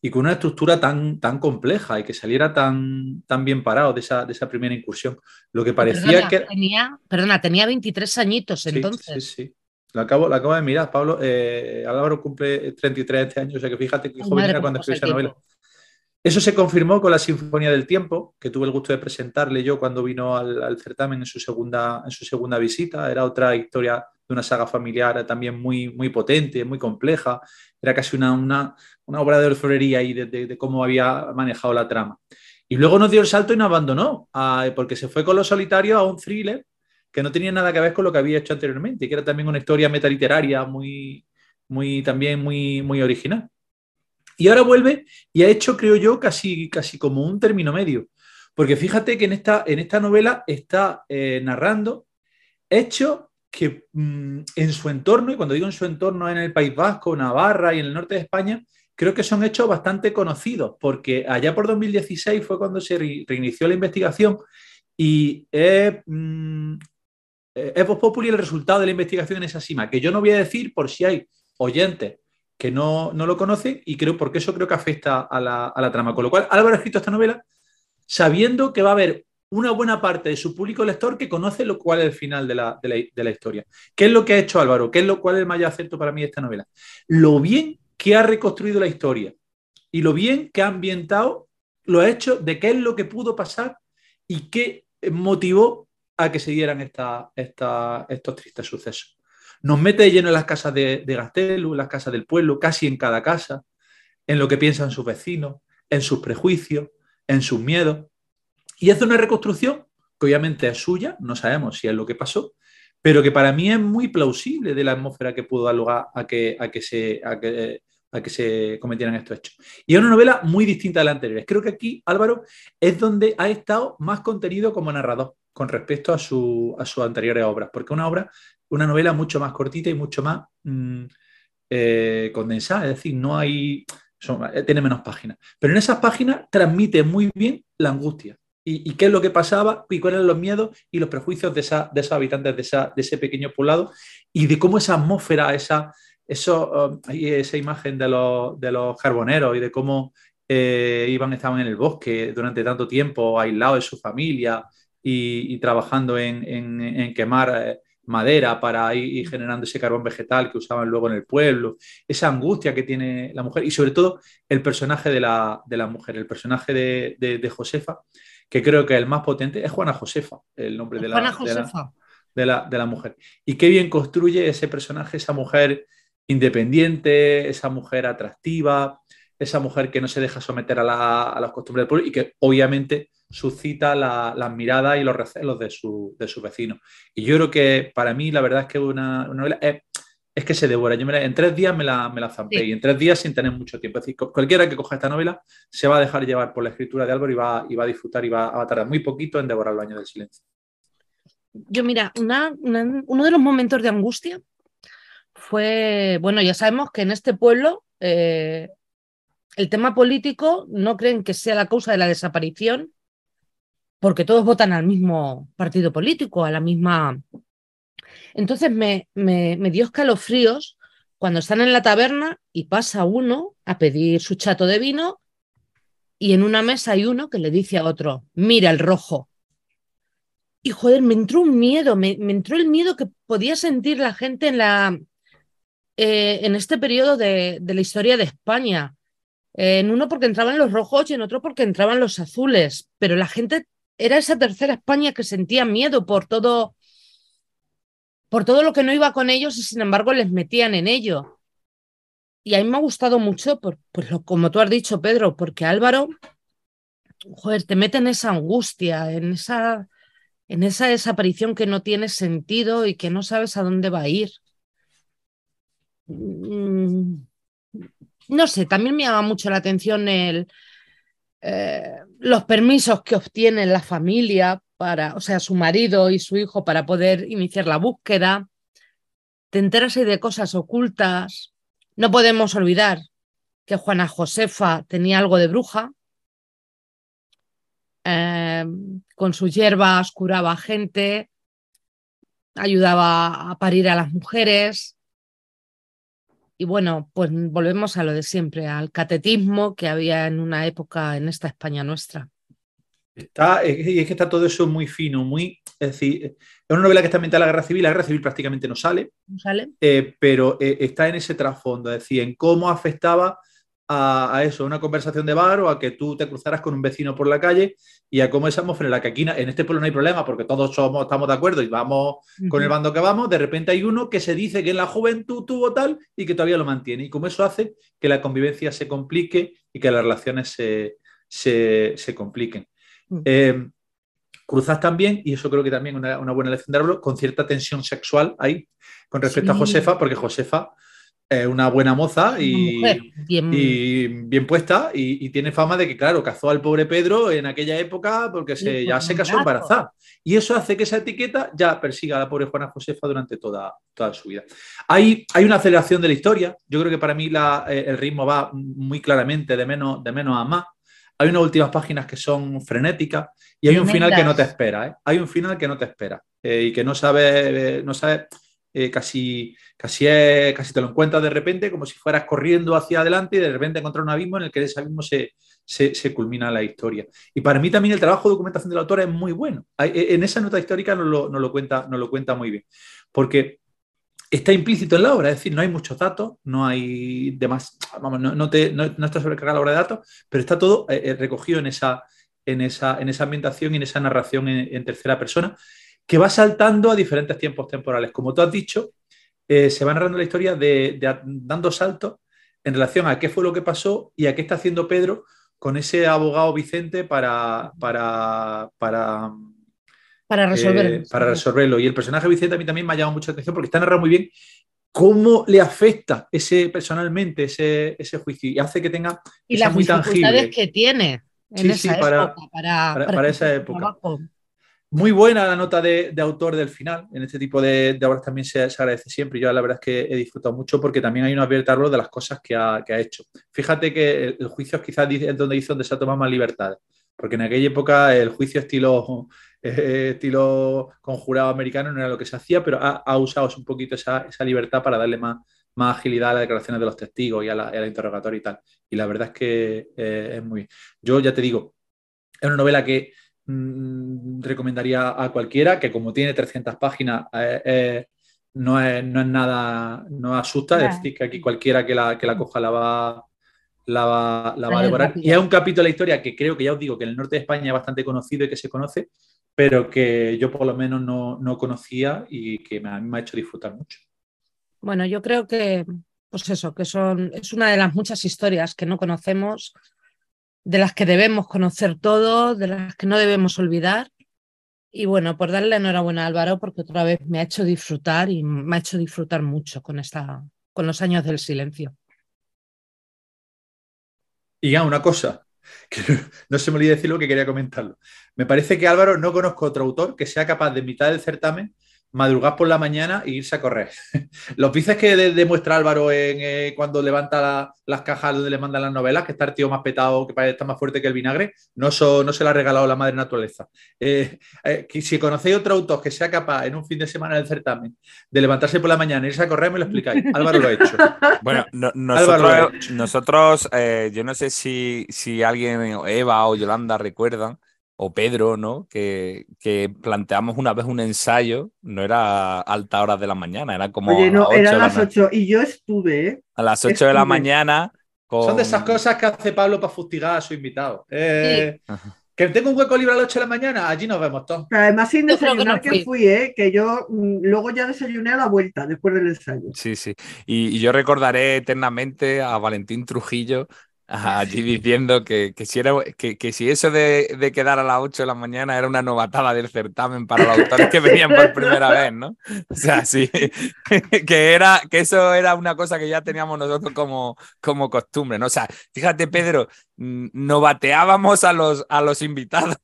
y con una estructura tan, tan compleja y que saliera tan, tan bien parado de esa, de esa primera incursión. Lo que parecía Perdona, que... tenía, perdona, tenía 23 añitos Sí, entonces. Sí, sí. Lo acabo, lo acabo de mirar, Pablo. Eh, Álvaro cumple 33 este año, o sea que fíjate que joven era cuando pasa escribió esa novela. Eso se confirmó con la Sinfonía del Tiempo, que tuve el gusto de presentarle yo cuando vino al, al certamen en su, segunda, en su segunda visita. Era otra historia de una saga familiar también muy, muy potente, muy compleja. Era casi una, una, una obra de orfebrería y de, de- de cómo había manejado la trama. Y luego nos dio el salto y nos abandonó, ah, porque se fue con los solitarios a un thriller que no tenía nada que ver con lo que había hecho anteriormente, que era también una historia metaliteraria muy, muy, también muy, muy original. Y ahora vuelve y ha hecho, creo yo, casi, casi como un término medio. Porque fíjate que en esta, en esta novela está eh, narrando hechos que mm, en su entorno, y cuando digo en su entorno en el País Vasco, Navarra y en el norte de España, creo que son hechos bastante conocidos, porque allá por 2016 fue cuando se re- reinició la investigación y mm, eh, es Populi el resultado de la investigación en esa cima, que yo no voy a decir por si hay oyentes que no, no lo conocen y creo porque eso creo que afecta a la, a la trama. Con lo cual, Álvaro ha escrito esta novela sabiendo que va a haber una buena parte de su público lector que conoce lo cual es el final de la, de la- historia. ¿Qué es lo que ha hecho Álvaro? ¿Qué es lo cual es el mayor acierto para mí de esta novela? Lo bien que ha reconstruido la historia y lo bien que ha ambientado los hechos de qué es lo que pudo pasar y qué motivó a que se esta- esta- estos tristes sucesos. Nos mete lleno en las casas de, de Gastelu, en las casas del pueblo, casi en cada casa, en lo que piensan sus vecinos, en sus prejuicios, en sus miedos. Y hace una reconstrucción que obviamente es suya, no sabemos si es lo que pasó, pero que para mí es muy plausible de la atmósfera que pudo dar lugar a que, a que, se, a que, a se cometieran estos hechos. Y es una novela muy distinta de las anteriores. Creo que aquí Álvaro es donde ha estado más contenido como narrador con respecto a, a sus anteriores obras, porque una obra, una novela mucho más cortita y mucho más mm, eh, condensada, es decir, no hay, eh, tiene menos páginas. Pero en esas páginas transmite muy bien la angustia. Y, qué es lo que pasaba, y cuáles eran los miedos y los prejuicios de, esa- de esos habitantes de, esa- de ese pequeño poblado, y de cómo esa atmósfera, esa, eso, um, esa imagen de los, de los carboneros y de cómo eh, iban, estaban en el bosque durante tanto tiempo, aislados de su familia y, y trabajando en, en- en quemar eh, madera para ir, generando ese carbón vegetal que usaban luego en el pueblo, esa angustia que tiene la mujer y sobre todo el personaje de la, de la mujer, el personaje de, de- de Josefa, que creo que el más potente es Juana Josefa, el nombre de la, la- de la, de la mujer. Y qué bien construye ese personaje, esa mujer independiente, esa mujer atractiva, esa mujer que no se deja someter a, la- a las costumbres del pueblo y que obviamente suscita la- las miradas y los recelos de su, de sus vecinos. Y yo creo que para mí la verdad es que una, una novela es, es que se devora. Yo me la- en tres días me la, me la zampé Sí. y en tres días sin tener mucho tiempo. Es decir, cu- cualquiera que coja esta novela se va a dejar llevar por la escritura de Álvaro y va, y va a disfrutar y va, va a tardar muy poquito en devorar los años del silencio. Yo, mira, una- una- uno de los momentos de angustia fue, bueno, ya sabemos que en este pueblo eh, el tema político no creen que sea la causa de la desaparición, porque todos votan al mismo partido político, a la misma... Entonces me, me, dio escalofríos cuando están en la taberna y pasa uno a pedir su chato de vino y en una mesa hay uno que le dice a otro, mira el rojo. Y joder, me entró un miedo, me, me entró el miedo que podía sentir la gente en, la, eh, en este periodo de, de la historia de España. En uno porque entraban los rojos y en otro porque entraban los azules. Pero la gente era esa tercera España que sentía miedo por todo, por todo lo que no iba con ellos y sin embargo les metían en ello. Y a mí me ha gustado mucho, pues como tú has dicho, Pedro, porque Álvaro, joder, te mete en esa angustia, en esa, en esa desaparición que no tiene sentido y que no sabes a dónde va a ir. Mm, No sé, también me llama mucho la atención el, eh, los permisos que obtiene la familia para, o sea, su marido y su hijo para poder iniciar la búsqueda. Te enteras de cosas ocultas. No podemos olvidar que Juana Josefa tenía algo de bruja. Eh, con sus hierbas curaba gente, ayudaba a parir a las mujeres. Y bueno, pues volvemos a lo de siempre, al catetismo que había en una época en esta España nuestra. Está, es, es que está todo eso muy fino, muy. Es decir, es una novela que está ambientada en la guerra civil. La guerra civil prácticamente no sale, ¿No ¿Sale? eh, pero eh, está en ese trasfondo, es decir, en cómo afectaba a, a eso, una conversación de bar o a que tú te cruzaras con un vecino por la calle y a cómo esa atmósfera en la que aquí en este pueblo no hay problema porque todos somos, estamos de acuerdo y vamos con el bando que vamos, de repente hay uno que se dice que en la juventud tuvo tal y que todavía lo mantiene. Y como eso hace que la convivencia se complique y que las relaciones se, se, se compliquen. Eh, cruzas también, y eso creo que también una, una buena lección de árbol, con cierta tensión sexual ahí con respecto a. Josefa, porque Josefa es una buena moza y, mujer bien, y bien puesta y, y tiene fama de que, claro, cazó al pobre Pedro en aquella época porque se, ya se casó embarazada. Y eso hace que esa etiqueta ya persiga a la pobre Juana Josefa durante toda, toda su vida. Hay, hay una aceleración de la historia. Yo creo que para mí la- eh, el ritmo va muy claramente de menos, de menos a más. Hay unas últimas páginas que son frenéticas y hay un final que no te espera. ¿eh? Hay un final que no te espera eh, y que no sabes, no sabes eh, casi, casi, casi te lo encuentras de repente como si fueras corriendo hacia adelante y de repente encontrar un abismo en el que ese abismo se, se, culmina la historia. Y para mí también el trabajo de documentación de la autora es muy bueno. E, En esa nota histórica nos lo, lo cuenta, lo cuenta muy bien, porque está implícito en la obra, es decir, no hay muchos datos, no hay demás, vamos, no, no, no, no está sobrecargada la obra de datos, pero está todo eh, eh, recogido en esa, en, esa, en esa ambientación y en esa narración en tercera persona, que va saltando a diferentes tiempos temporales. Como tú has dicho, eh, se va narrando la historia de, dando saltos en relación a qué fue lo que pasó y a qué está haciendo Pedro con ese abogado Vicente para, para, para, eh, para resolverlo. Y el personaje Vicente a mí también me ha llamado mucho la atención porque está narrado muy bien cómo le afecta ese personalmente ese, ese juicio y hace que tenga y las muy dificultades tangible. que tiene en Sí, esa sí, época para, para- para esa época. trabajo. Muy buena la nota de, autor del final. En este tipo de, de obras también se, agradece siempre. Yo la verdad es que he disfrutado mucho porque también hay una abierta de las cosas que ha, que ha, hecho. Fíjate que el, el juicio quizás es donde dice donde se ha tomado más libertades. Porque en aquella época el juicio estilo, eh, estilo conjurado americano no era lo que se hacía, pero ha, usado un poquito esa, esa, libertad para darle más, más agilidad a las declaraciones de los testigos y a la, a interrogatoria y tal. Y la verdad es que eh, es muy... Yo ya te digo, es una novela que mmm, recomendaría a cualquiera, que como tiene 300 páginas, eh, eh, no, es, no, es, nada, no asusta, es decir, que aquí cualquiera que la, que la coja la va, la va, la va a devorar. Y es un capítulo de la historia que creo que ya os digo que en el norte de España es bastante conocido y que se conoce, pero que yo por lo menos no, no conocía y que me, a mí me ha hecho disfrutar mucho. Bueno, yo creo que, pues eso, que son, es una de las muchas historias que no conocemos, de las que debemos conocer todo, de las que no debemos olvidar. Y bueno, por darle enhorabuena a Álvaro, porque otra vez me ha hecho disfrutar y me ha hecho disfrutar mucho con, esta, con los años del silencio. Y ya, una cosa, que no se me olvide decir lo que quería comentarlo. Me parece que Álvaro no conozco otro autor que sea capaz de mitad del certamen madrugar por la mañana e irse a correr. Los pices que demuestra Álvaro en, eh, cuando levanta la, las cajas donde le mandan las novelas, que está el tío más petado, que parece estar más fuerte que el vinagre, no, so, no se le ha regalado la madre naturaleza. Eh, eh, que si conocéis otro autor que sea capaz en un fin de semana del certamen de levantarse por la mañana e irse a correr, me lo explicáis. Álvaro lo ha hecho. Bueno, no, nosotros, nosotros yo no sé si, si alguien, Eva o Yolanda, recuerdan o Pedro, ¿no? Que, que, planteamos una vez un ensayo, no era a altas horas de la mañana, era como. Oye, no, eran las 8 y yo estuve. ¿eh? A las 8 estuve. de la mañana. Con... Son de esas cosas que hace Pablo para fustigar a su invitado. Eh, sí. Que tengo un hueco libre a las 8 de la mañana, allí nos vemos todos. Pero además sin desayunar que, no que, fui, ¿eh? que yo mm, luego ya desayuné a la vuelta, después del ensayo. Sí, sí. Y, y yo recordaré eternamente a Valentín Trujillo allí diciendo que, que, si, era, que, que si eso de, de, quedar a las 8 de la mañana era una novatada del certamen para los autores que venían por primera vez, ¿no? O sea, sí, que, era, que eso era una cosa que ya teníamos nosotros como, como costumbre, ¿no? O sea, fíjate, Pedro, novateábamos a los, a los invitados.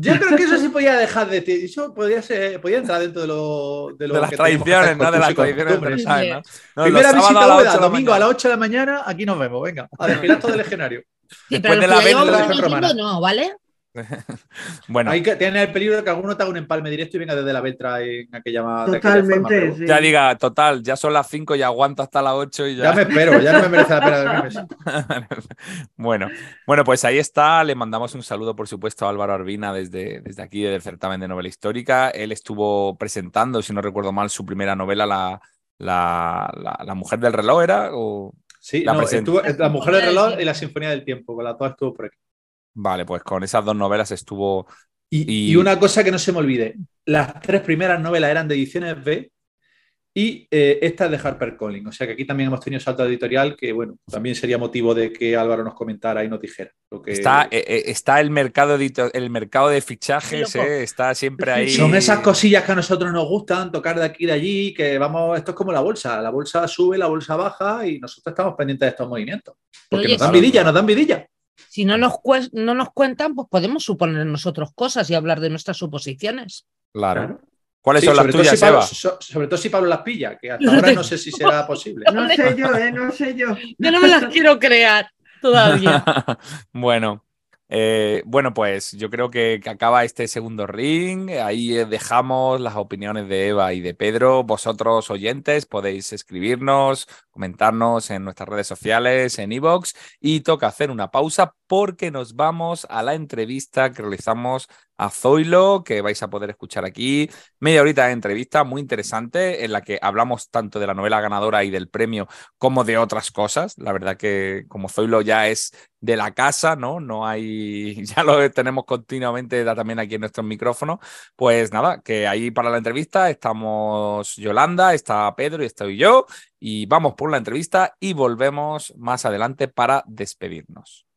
Yo creo que eso sí podía dejar de eso podía ser, podía entrar dentro de lo de, lo de las tradiciones, ¿no? De las tradiciones ¿sabes, ¿no? no Primera visita a la domingo a las 8 de la mañana, aquí nos vemos, venga, a desfilar todo el legionario. Sí, Después de la venta no, ¿vale? bueno, hay que tener el peligro de que alguno te haga un empalme directo y venga desde la Beltra en aquella Totalmente. Aquella forma, sí. Ya diga, total, ya son las 5 y aguanto hasta las 8 y ya. Ya me espero, ya no me merece la pena dormirme. bueno, bueno, pues ahí está. Le mandamos un saludo, por supuesto, a Álvaro Arbina desde, desde aquí, del certamen de novela histórica. Él estuvo presentando, si no recuerdo mal, su primera novela, La, la, la, la Mujer del Reloj, ¿era? O... Sí, la, no, estuvo, la Mujer del Reloj y La Sinfonía del Tiempo, con las dos estuvo por aquí. Vale, pues con esas dos novelas estuvo. Y, y... y, una cosa que no se me olvide: las tres primeras novelas eran de ediciones B y eh, esta es de HarperCollins. O sea que aquí también hemos tenido salto editorial que, bueno, también sería motivo de que Álvaro nos comentara y nos dijera. Lo que... está, eh, está el mercado, el mercado de fichajes, eh, está siempre ahí. Son esas cosillas que a nosotros nos gustan, tocar de aquí y de allí, que vamos, esto es como la bolsa. La bolsa sube, la bolsa baja y nosotros estamos pendientes de estos movimientos. Porque Oye, nos dan vidilla, nos dan vidilla si no nos, no nos cuentan, pues podemos suponer nosotros cosas y hablar de nuestras suposiciones. Claro. claro. ¿Cuáles sí, son las tuyas, si Pablo, so, sobre todo si Pablo las pilla, que hasta ahora no sé si será posible. No sé yo, eh, no sé yo. Yo no me las quiero crear todavía. bueno, eh, bueno, pues yo creo que, acaba este segundo ring. Ahí dejamos las opiniones de Eva y de Pedro. Vosotros, oyentes, podéis escribirnos, comentarnos en nuestras redes sociales, en iVoox. Y toca hacer una pausa porque nos vamos a la entrevista que realizamos a Zoilo, que vais a poder escuchar aquí. Media horita de entrevista muy interesante en la que hablamos tanto de la novela ganadora y del premio como de otras cosas. La verdad que como Zoilo ya es de la casa, ¿no? No hay, ya lo tenemos continuamente también aquí en nuestros micrófonos. Pues nada, que ahí para la entrevista estamos Yolanda, está Pedro y estoy yo. Y vamos por la entrevista y volvemos más adelante para despedirnos.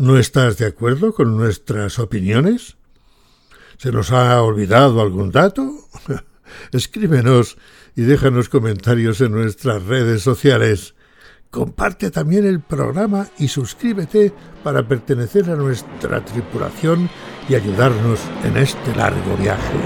¿No estás de acuerdo con nuestras opiniones? ¿Se nos ha olvidado algún dato? Escríbenos y déjanos comentarios en nuestras redes sociales. Comparte también el programa y suscríbete para pertenecer a nuestra tripulación y ayudarnos en este largo viaje.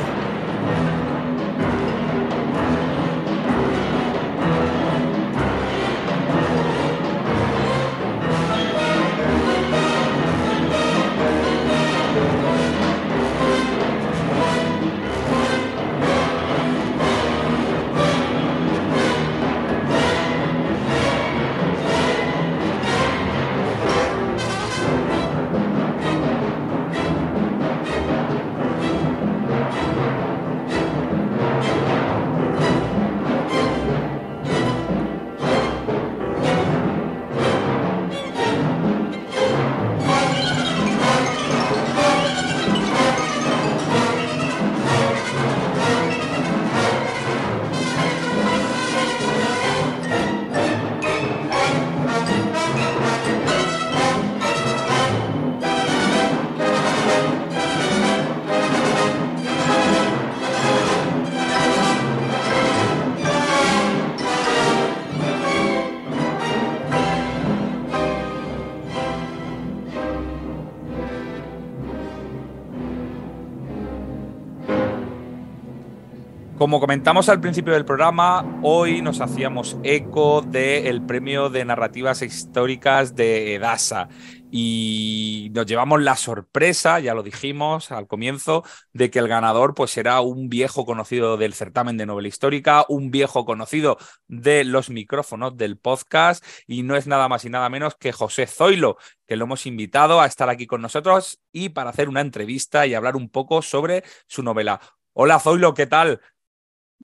Comentamos al principio del programa, hoy nos hacíamos eco del premio de narrativas históricas de Edasa y nos llevamos la sorpresa, ya lo dijimos al comienzo, de que el ganador pues será un viejo conocido del certamen de novela histórica, un viejo conocido de los micrófonos del podcast y no es nada más y nada menos que José Zoilo, que lo hemos invitado a estar aquí con nosotros y para hacer una entrevista y hablar un poco sobre su novela. Hola Zoilo, ¿qué tal?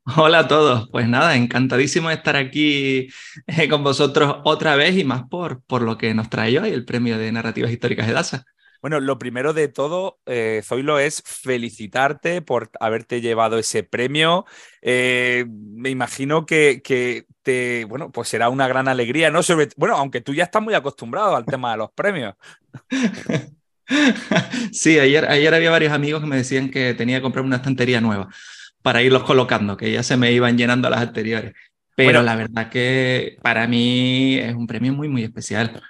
Hola a todos, pues nada, encantadísimo de estar aquí eh, con vosotros otra vez y más por, por lo que nos trae hoy el premio de narrativas históricas de DASA. Bueno, lo primero de todo, eh, Zoilo, es felicitarte por haberte llevado ese premio. Eh, me imagino que, que, te, bueno, pues será una gran alegría, ¿no? Sobre, bueno, aunque tú ya estás muy acostumbrado al tema de los premios. sí, ayer, ayer había varios amigos que me decían que tenía que comprar una estantería nueva para irlos colocando, que ya se me iban llenando las anteriores. Pero la verdad que para mí es un premio muy, muy especial.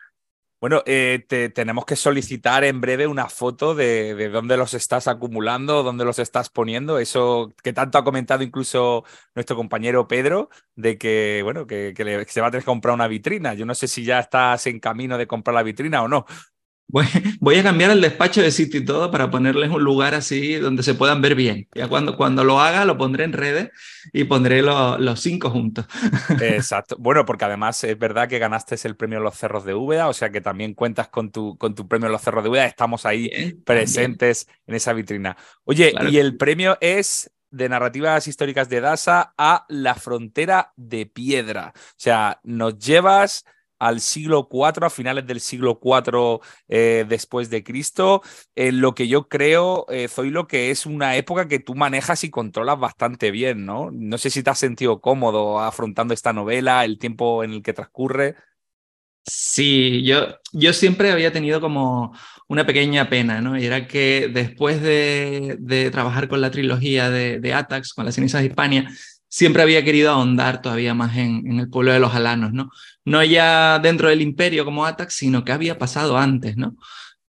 Bueno, eh, te, tenemos que solicitar en breve una foto de, de, dónde los estás acumulando, dónde los estás poniendo. Eso que tanto ha comentado incluso nuestro compañero Pedro, de que, bueno, que, que, le, que se va a tener que comprar una vitrina. Yo no sé si ya estás en camino de comprar la vitrina o no. Voy, voy, a cambiar el despacho de sitio y todo para ponerles un lugar así donde se puedan ver bien. Ya cuando, cuando lo haga lo pondré en redes y pondré lo, los cinco juntos. Exacto. Bueno, porque además es verdad que ganaste el premio Los Cerros de Úbeda, o sea que también cuentas con tu, con tu premio Los Cerros de Úbeda. Estamos ahí bien, presentes bien. en esa vitrina. Oye, claro. y el premio es de narrativas históricas de Dasa a La Frontera de Piedra. O sea, nos llevas al siglo IV, a finales del siglo IV eh, después de Cristo, en lo que yo creo, eh, Zoilo, que es una época que tú manejas y controlas bastante bien, ¿no? No sé si te has sentido cómodo afrontando esta novela, el tiempo en el que transcurre. Sí, yo, yo siempre había tenido como una pequeña pena, ¿no? Y era que después de, trabajar con la trilogía de, de Atax, con las cenizas de Hispania, siempre había querido ahondar todavía más en, el pueblo de los alanos, ¿no? No ya dentro del imperio como Atax, sino que había pasado antes, ¿no?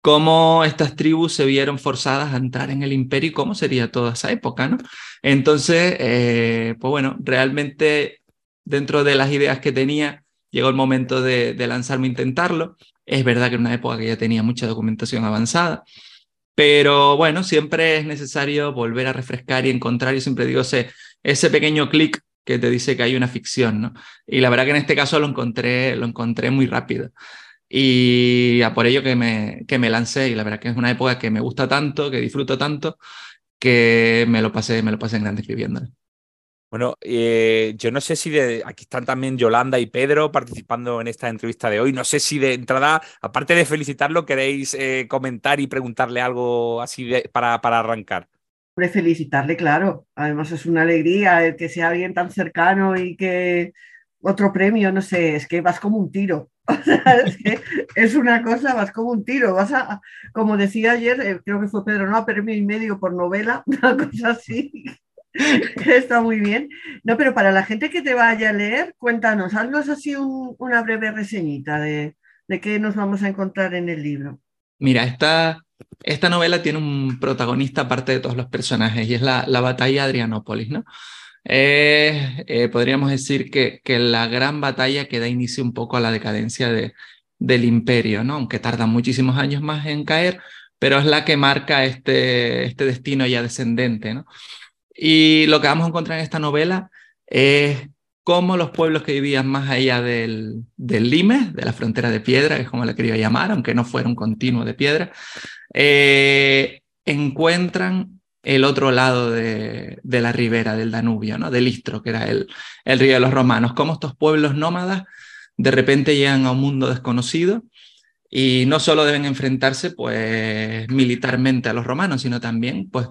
Cómo estas tribus se vieron forzadas a entrar en el imperio y cómo sería toda esa época, ¿no? Entonces, eh, pues bueno, realmente dentro de las ideas que tenía, llegó el momento de, lanzarme a intentarlo. Es verdad que en una época que ya tenía mucha documentación avanzada, pero bueno, siempre es necesario volver a refrescar y encontrar, yo siempre digo, ese, ese pequeño clic que te dice que hay una ficción, ¿no? Y la verdad que en este caso lo encontré, lo encontré muy rápido. Y a por ello que me, que me lancé, y la verdad que es una época que me gusta tanto, que disfruto tanto, que me lo pasé, me lo pasé en grande escribiéndolo. Bueno, eh, yo no sé si de aquí están también Yolanda y Pedro participando en esta entrevista de hoy. No sé si de entrada, aparte de felicitarlo, queréis eh, comentar y preguntarle algo así de, para, para arrancar. Felicitarle, claro. Además es una alegría el que sea alguien tan cercano y que otro premio, no sé, es que vas como un tiro. Es, que es una cosa, vas como un tiro. Vas a, como decía ayer, eh, creo que fue Pedro, no, premio y medio por novela, una cosa así. Está muy bien. No, pero para la gente que te vaya a leer, cuéntanos, haznos así un, una breve reseñita de, de, qué nos vamos a encontrar en el libro. Mira, esta, esta novela tiene un protagonista aparte de todos los personajes y es la, la batalla de Adrianópolis, ¿no? Eh, podríamos decir que, que, la gran batalla que da inicio un poco a la decadencia de, del imperio, ¿no? aunque tarda muchísimos años más en caer, pero es la que marca este, este destino ya descendente. ¿no? Y lo que vamos a encontrar en esta novela es cómo los pueblos que vivían más allá del, del Limes, de la frontera de piedra, que es como la quería llamar, aunque no fuera un continuo de piedra, eh, encuentran el otro lado de, la ribera del Danubio, ¿no? del Istro, que era el, el río de los romanos, cómo estos pueblos nómadas de repente llegan a un mundo desconocido y no solo deben enfrentarse pues militarmente a los romanos, sino también pues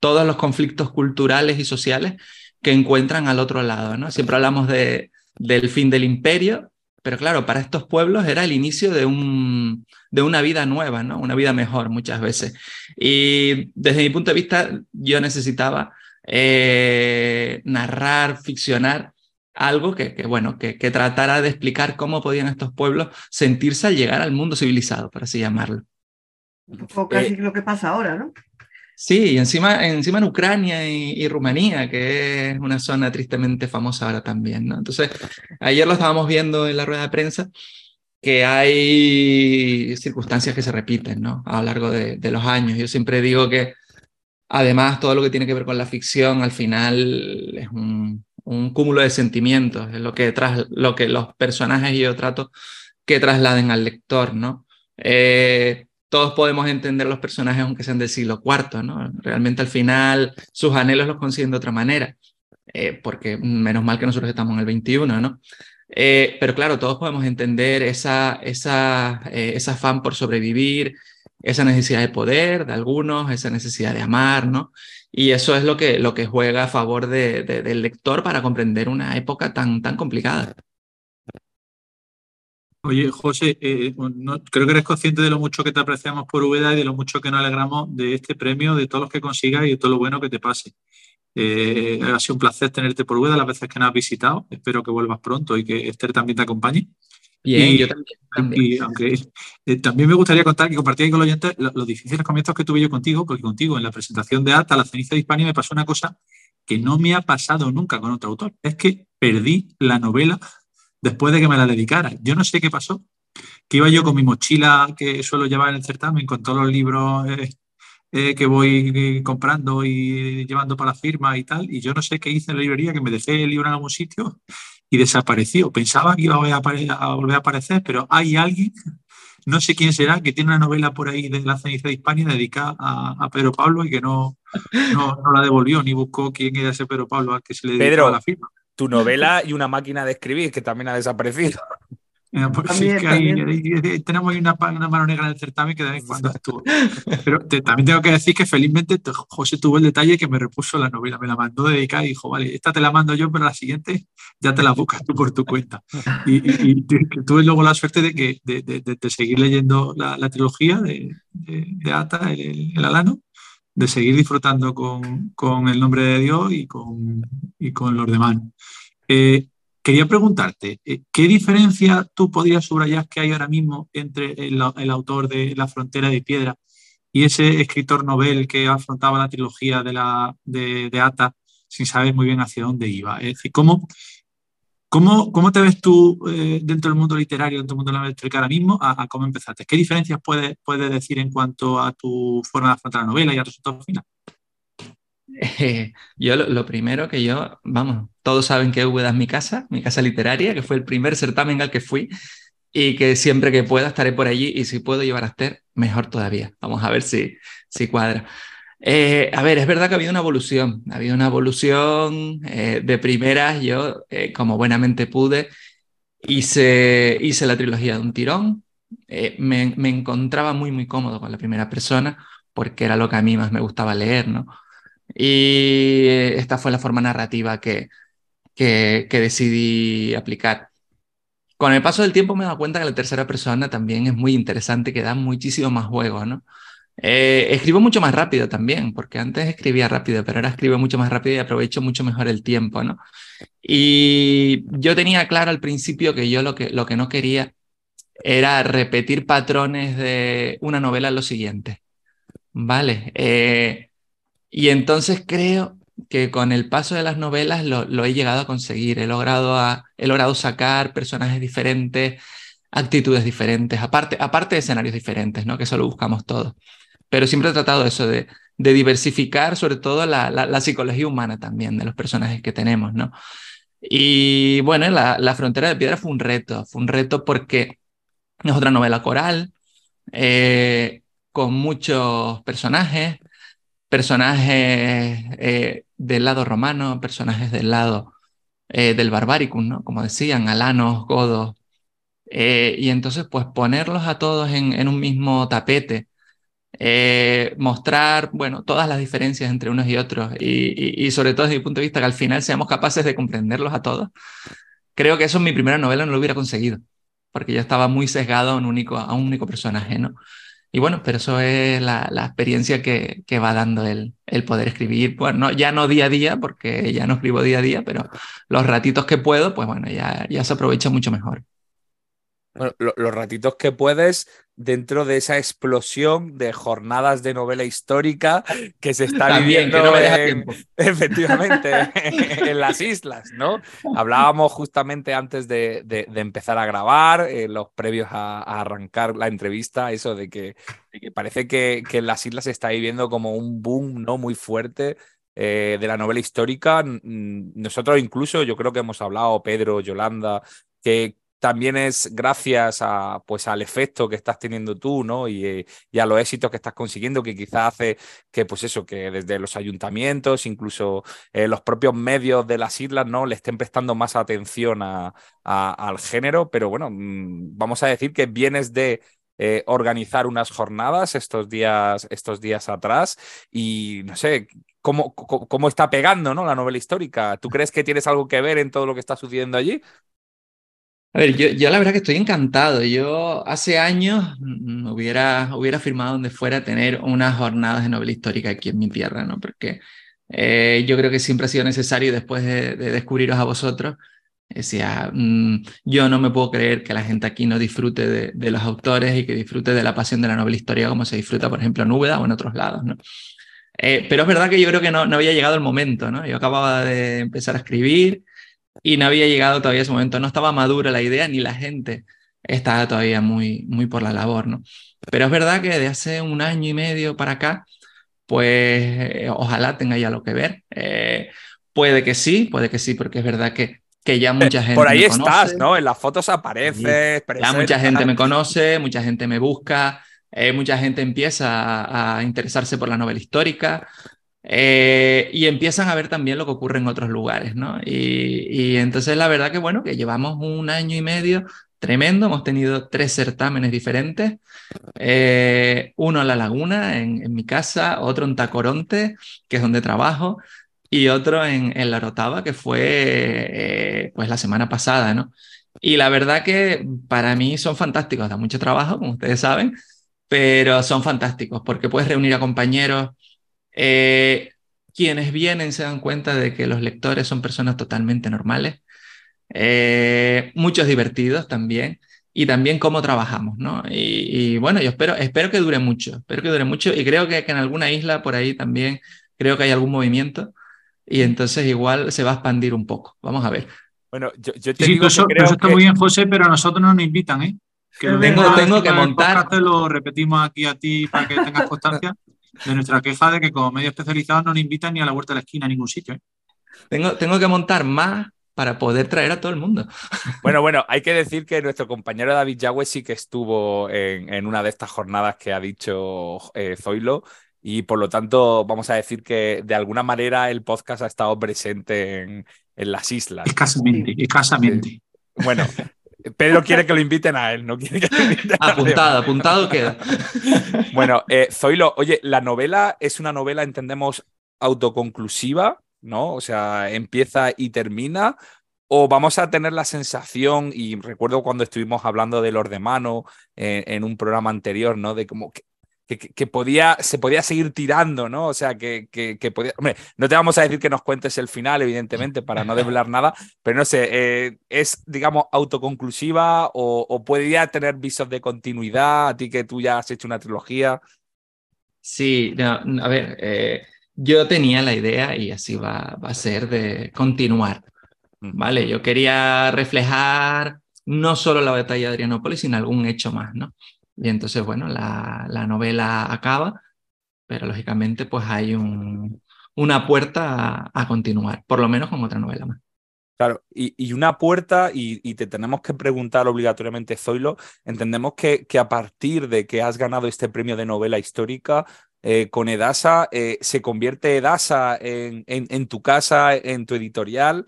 todos los conflictos culturales y sociales que encuentran al otro lado, ¿no? Siempre hablamos de, del fin del imperio, pero claro, para estos pueblos era el inicio de, un, de una vida nueva, ¿no? Una vida mejor muchas veces. Y desde mi punto de vista, yo necesitaba eh, narrar, ficcionar algo que, que bueno, que, que, tratara de explicar cómo podían estos pueblos sentirse al llegar al mundo civilizado, por así llamarlo. O casi eh, lo que pasa ahora, ¿no? Sí, y encima, encima en Ucrania y, y, Rumanía, que es una zona tristemente famosa ahora también, ¿no? Entonces, ayer lo estábamos viendo en la rueda de prensa, que hay circunstancias que se repiten, ¿no? A lo largo de, de los años. Yo siempre digo que, además, todo lo que tiene que ver con la ficción, al final es un, un cúmulo de sentimientos, es lo que, tras, lo que los personajes y yo trato que trasladen al lector, ¿no? Eh, todos podemos entender los personajes aunque sean del siglo IV, ¿no? Realmente al final sus anhelos los consiguen de otra manera, eh, porque menos mal que nosotros estamos en el 21, ¿no? Eh, pero claro, todos podemos entender esa, esa, eh, ese afán por sobrevivir, esa necesidad de poder de algunos, esa necesidad de amar, ¿no? Y eso es lo que, lo que juega a favor de, del lector para comprender una época tan, tan complicada. Oye, José, eh, no, creo que eres consciente de lo mucho que te apreciamos por Úbeda y de lo mucho que nos alegramos de este premio, de todos los que consigas y de todo lo bueno que te pase. Eh, ha sido un placer tenerte por Úbeda las veces que nos has visitado. Espero que vuelvas pronto y que Esther también te acompañe. Bien, y, yo también. también. Y aunque eh, también me gustaría contar que compartí con los oyentes los, los, difíciles comienzos que tuve yo contigo, porque contigo en la presentación de Ata, la ceniza de Hispania, me pasó una cosa que no me ha pasado nunca con otro autor. Es que perdí la novela después de que me la dedicara. Yo no sé qué pasó, que iba yo con mi mochila que suelo llevar en el certamen, con todos los libros eh, eh, que voy comprando y llevando para la firma y tal, y yo no sé qué hice en la librería, que me dejé el libro en algún sitio y desapareció. Pensaba que iba a volver a, a, volver a aparecer, pero hay alguien, no sé quién será, que tiene una novela por ahí de la ceniza de Hispania dedicada a, a Pedro Pablo y que no, no, no, la devolvió ni buscó quién era ese Pedro Pablo al que se le dedicaba la firma. Tu novela y una máquina de escribir que también ha desaparecido. Pues también, sí, hay, tenemos ahí una, una, mano negra en el certamen que de vez en cuando estuvo. Pero te, también tengo que decir que felizmente José tuvo el detalle que me repuso la novela, me la mandó dedicada y dijo, vale, esta te la mando yo, pero la siguiente ya te la buscas tú por tu cuenta. Y, y, y tuve luego la suerte de, que, de, de, de seguir leyendo la, la trilogía de, Ata, el, el, Alano, de seguir disfrutando con, con, el nombre de Dios y con, y con los demás. Eh, Quería preguntarte, eh, ¿qué diferencia tú podrías subrayar que hay ahora mismo entre el, autor de La frontera de piedra y ese escritor novel que afrontaba la trilogía de, la, de, de Ata sin saber muy bien hacia dónde iba? Es decir, ¿cómo, cómo, cómo te ves tú eh, dentro del mundo literario, dentro del mundo de la eléctrica ahora mismo, a, a, cómo empezaste? ¿Qué diferencias puedes, puedes decir en cuanto a tu forma de afrontar la novela y al resultado final? Eh, yo lo, lo, primero que yo, vamos, todos saben que Úbeda es mi casa, mi casa literaria, que fue el primer certamen al que fui y que siempre que pueda estaré por allí y si puedo llevar a Esther, mejor todavía. Vamos a ver si, si cuadra. Eh, a ver, es verdad que ha habido una evolución, ha habido una evolución eh, de primeras, yo eh, como buenamente pude, hice, hice la trilogía de un tirón, me, me encontraba muy, muy cómodo con la primera persona porque era lo que a mí más me gustaba leer, ¿no? Y esta fue la forma narrativa que, que, que, decidí aplicar. Con el paso del tiempo me he dado cuenta que la tercera persona también es muy interesante, que da muchísimo más juego, ¿no? Eh, escribo mucho más rápido también, porque antes escribía rápido, pero ahora escribo mucho más rápido y aprovecho mucho mejor el tiempo, ¿no? Y yo tenía claro al principio que yo lo que, lo que no quería era repetir patrones de una novela lo siguiente. Vale. eh, y entonces creo que con el paso de las novelas lo, lo he llegado a conseguir. He logrado, a- he logrado sacar personajes diferentes, actitudes diferentes, aparte, aparte de escenarios diferentes, ¿no? Que eso lo buscamos todos. Pero siempre he tratado eso de, diversificar, sobre todo la, psicología humana también de los personajes que tenemos, ¿no? Y bueno, la, la Frontera de Piedra fue un reto, fue un reto porque es otra novela coral, eh, con muchos personajes, personajes eh, del lado romano, personajes del lado eh, del Barbaricum, ¿no? Como decían, alanos, godos. Y entonces, pues ponerlos a todos en un mismo tapete, eh, mostrar, bueno, todas las diferencias entre unos y otros, y, sobre todo desde mi punto de vista, que al final seamos capaces de comprenderlos a todos. Creo que eso en mi primera novela no lo hubiera conseguido, porque yo estaba muy sesgado a un único, a un único personaje, ¿no? Y bueno, pero eso es la, la experiencia que, que va dando el, el poder escribir. Bueno, no- ya no día a día, porque ya no escribo día a día, pero los ratitos que puedo, pues bueno, ya, ya se aprovecha mucho mejor. Los ratitos que puedes dentro de esa explosión de jornadas de novela histórica que se está También, viviendo que no en- efectivamente en las islas, ¿no? Hablábamos justamente antes de, de- de empezar a grabar, eh, los previos a, a arrancar la entrevista, eso de que, de que parece que, que en las islas se está viviendo como un boom, ¿no? Muy fuerte. eh, de la novela histórica, nosotros incluso, yo creo que hemos hablado, Pedro, Yolanda, que también es gracias a, pues, al efecto que estás teniendo tú, ¿no? Y, eh, y a los éxitos que estás consiguiendo, que quizás hace que, pues eso, que desde los ayuntamientos, incluso eh, los propios medios de las islas, ¿no? Le estén prestando más atención a- al género, pero bueno, mm, vamos a decir que vienes de eh, organizar unas jornadas estos días, estos días atrás y no sé. ¿Cómo, cómo, cómo está pegando ¿no? la novela histórica? ¿Tú crees que tienes algo que ver en todo lo que está sucediendo allí? A ver, yo, yo la verdad que estoy encantado. Yo hace años mm, hubiera, hubiera firmado donde fuera tener unas jornadas de novela histórica aquí en mi tierra, ¿no? Porque eh, yo creo que siempre ha sido necesario después de, de descubriros a vosotros. Decía, mm, yo no me puedo creer que la gente aquí no disfrute de, de los autores y que disfrute de la pasión de la novela histórica como se disfruta, por ejemplo, en Úbeda o en otros lados, ¿no? Eh, pero es verdad que yo creo que no, no había llegado el momento, ¿no? Yo acababa de empezar a escribir y no había llegado todavía ese momento, no estaba madura la idea ni la gente estaba todavía muy, muy por la labor, ¿no? Pero es verdad que de hace un año y medio para acá, pues eh, ojalá tenga ya lo que ver. Eh, puede que sí, puede que sí, porque es verdad que, que ya mucha gente Por ahí me estás, conoce. ¿no? En las fotos apareces. Ya mucha gente me conoce, mucha gente me busca, eh, mucha gente empieza a, a interesarse por la novela histórica eh, y empiezan a ver también lo que ocurre en otros lugares, ¿no? Y, y entonces la verdad que bueno, que llevamos un año y medio tremendo, hemos tenido tres certámenes diferentes, eh, uno en La Laguna, en, en mi casa, otro en Tacoronte, que es donde trabajo, y otro en, en La Orotava, que fue eh, pues la semana pasada, ¿no? Y la verdad que para mí son fantásticos, da mucho trabajo, como ustedes saben, pero son fantásticos porque puedes reunir a compañeros. Eh, quienes vienen se dan cuenta de que los lectores son personas totalmente normales, eh, muchos divertidos también, y también cómo trabajamos, ¿no? Y, y bueno, yo espero, espero que dure mucho, espero que dure mucho, y creo que, que en alguna isla por ahí también creo que hay algún movimiento, y entonces igual se va a expandir un poco. Vamos a ver. Bueno, yo, yo te Sí, digo eso, que creo eso está que- muy bien, José, pero a nosotros no nos invitan, ¿eh? Que lo Tengo- tengo que montar- podcast te lo repetimos aquí a ti para que tengas constancia de nuestra queja de que como medio especializado no nos invitan ni a la vuelta de la esquina a ningún sitio. ¿eh? Tengo, tengo que montar más para poder traer a todo el mundo. Bueno, bueno, hay que decir que nuestro compañero David Yagüe sí que estuvo en, en una de estas jornadas que ha dicho eh, Zoilo y por lo tanto vamos a decir que de alguna manera el podcast ha estado presente en, en las islas. Escasamente, escasamente. Bueno, Pedro quiere que lo inviten a él, no quiere que lo inviten Apuntado, apuntado queda. Bueno, eh, Zoilo, oye, la novela es una novela, entendemos, autoconclusiva, ¿no? O sea, empieza y termina. O vamos a tener la sensación, y recuerdo cuando estuvimos hablando de los de mano eh, en un programa anterior, ¿no? De como que, podía, se podía seguir tirando, ¿no? O sea, que, que, que podía. Hombre, no te vamos a decir que nos cuentes el final, evidentemente, para no desvelar nada, pero no sé, eh, ¿es, digamos, autoconclusiva o, o podría tener visos de continuidad? A ti que tú ya has hecho una trilogía. Sí, no, a ver, eh, yo tenía la idea y así va, va a ser de continuar. ¿Vale? Yo quería reflejar no solo la batalla de Adrianópolis, sino algún hecho más, ¿no? Y entonces, bueno, la, la novela acaba, pero lógicamente pues hay un, una puerta a, a, continuar, por lo menos con otra novela más. Claro, y, y una puerta, y, y, te tenemos que preguntar obligatoriamente, Zoilo, entendemos que, que, a partir de que has ganado este premio de novela histórica eh, con Edasa, eh, ¿se convierte Edasa en, en, en, tu casa, en tu editorial?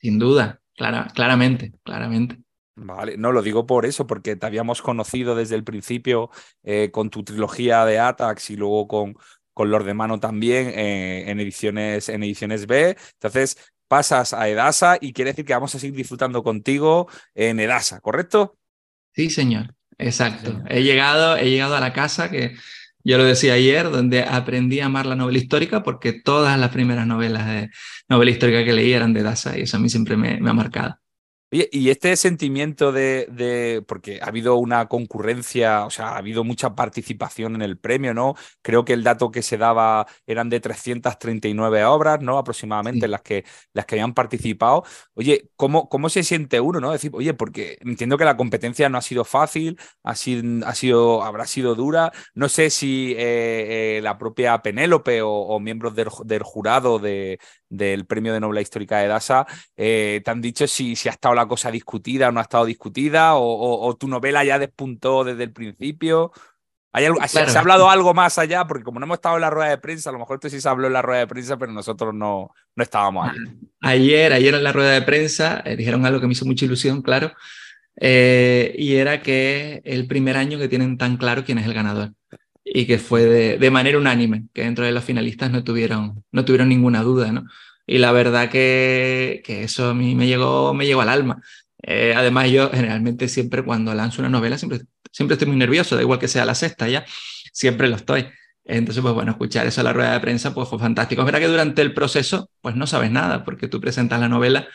Sin duda, clara, claramente, claramente. Vale, no lo digo por eso, porque te habíamos conocido desde el principio eh, con tu trilogía de Atax y luego con, con Lord de Mano también eh, en, ediciones, en ediciones B. Entonces pasas a Edasa y quiere decir que vamos a seguir disfrutando contigo en Edasa, ¿correcto? Sí, señor, exacto. He, llegado, he llegado a la casa que yo lo decía ayer, donde aprendí a amar la novela histórica porque todas las primeras novelas de novela histórica que leí eran de Edasa y eso a mí siempre me, me ha marcado. Oye, y este sentimiento de, de, porque ha habido una concurrencia, o sea, ha habido mucha participación en el premio, ¿no? Creo que el dato que se daba eran de 339 obras, ¿no? Aproximadamente sí. las, que, las que habían participado. Oye, ¿cómo, ¿cómo se siente uno, no? Decir, oye, porque entiendo que la competencia no ha sido fácil, ha sido, ha sido habrá sido dura. No sé si eh, eh, la propia Penélope o, o miembros del, del jurado de, del premio de novela histórica de DASA eh, te han dicho si, si ha estado la cosa discutida o no ha estado discutida, o, o, o tu novela ya despuntó desde el principio. ¿Hay algo, claro. ¿Se ha hablado algo más allá? Porque como no hemos estado en la rueda de prensa, a lo mejor esto sí se habló en la rueda de prensa, pero nosotros no, no estábamos ahí. Ayer, ayer en la rueda de prensa eh, dijeron algo que me hizo mucha ilusión, claro, eh, y era que el primer año que tienen tan claro quién es el ganador y que fue de, de, manera unánime, que dentro de los finalistas no tuvieron, no tuvieron ninguna duda, ¿no? Y la verdad que, que eso a mí me llegó, me llegó al alma. Eh, además, yo generalmente siempre cuando lanzo una novela, siempre, siempre estoy muy nervioso, da igual que sea la sexta ya, siempre lo estoy. Entonces, pues bueno, escuchar eso en la rueda de prensa pues fue fantástico. Es verdad que durante el proceso, pues no sabes nada, porque tú presentas la novela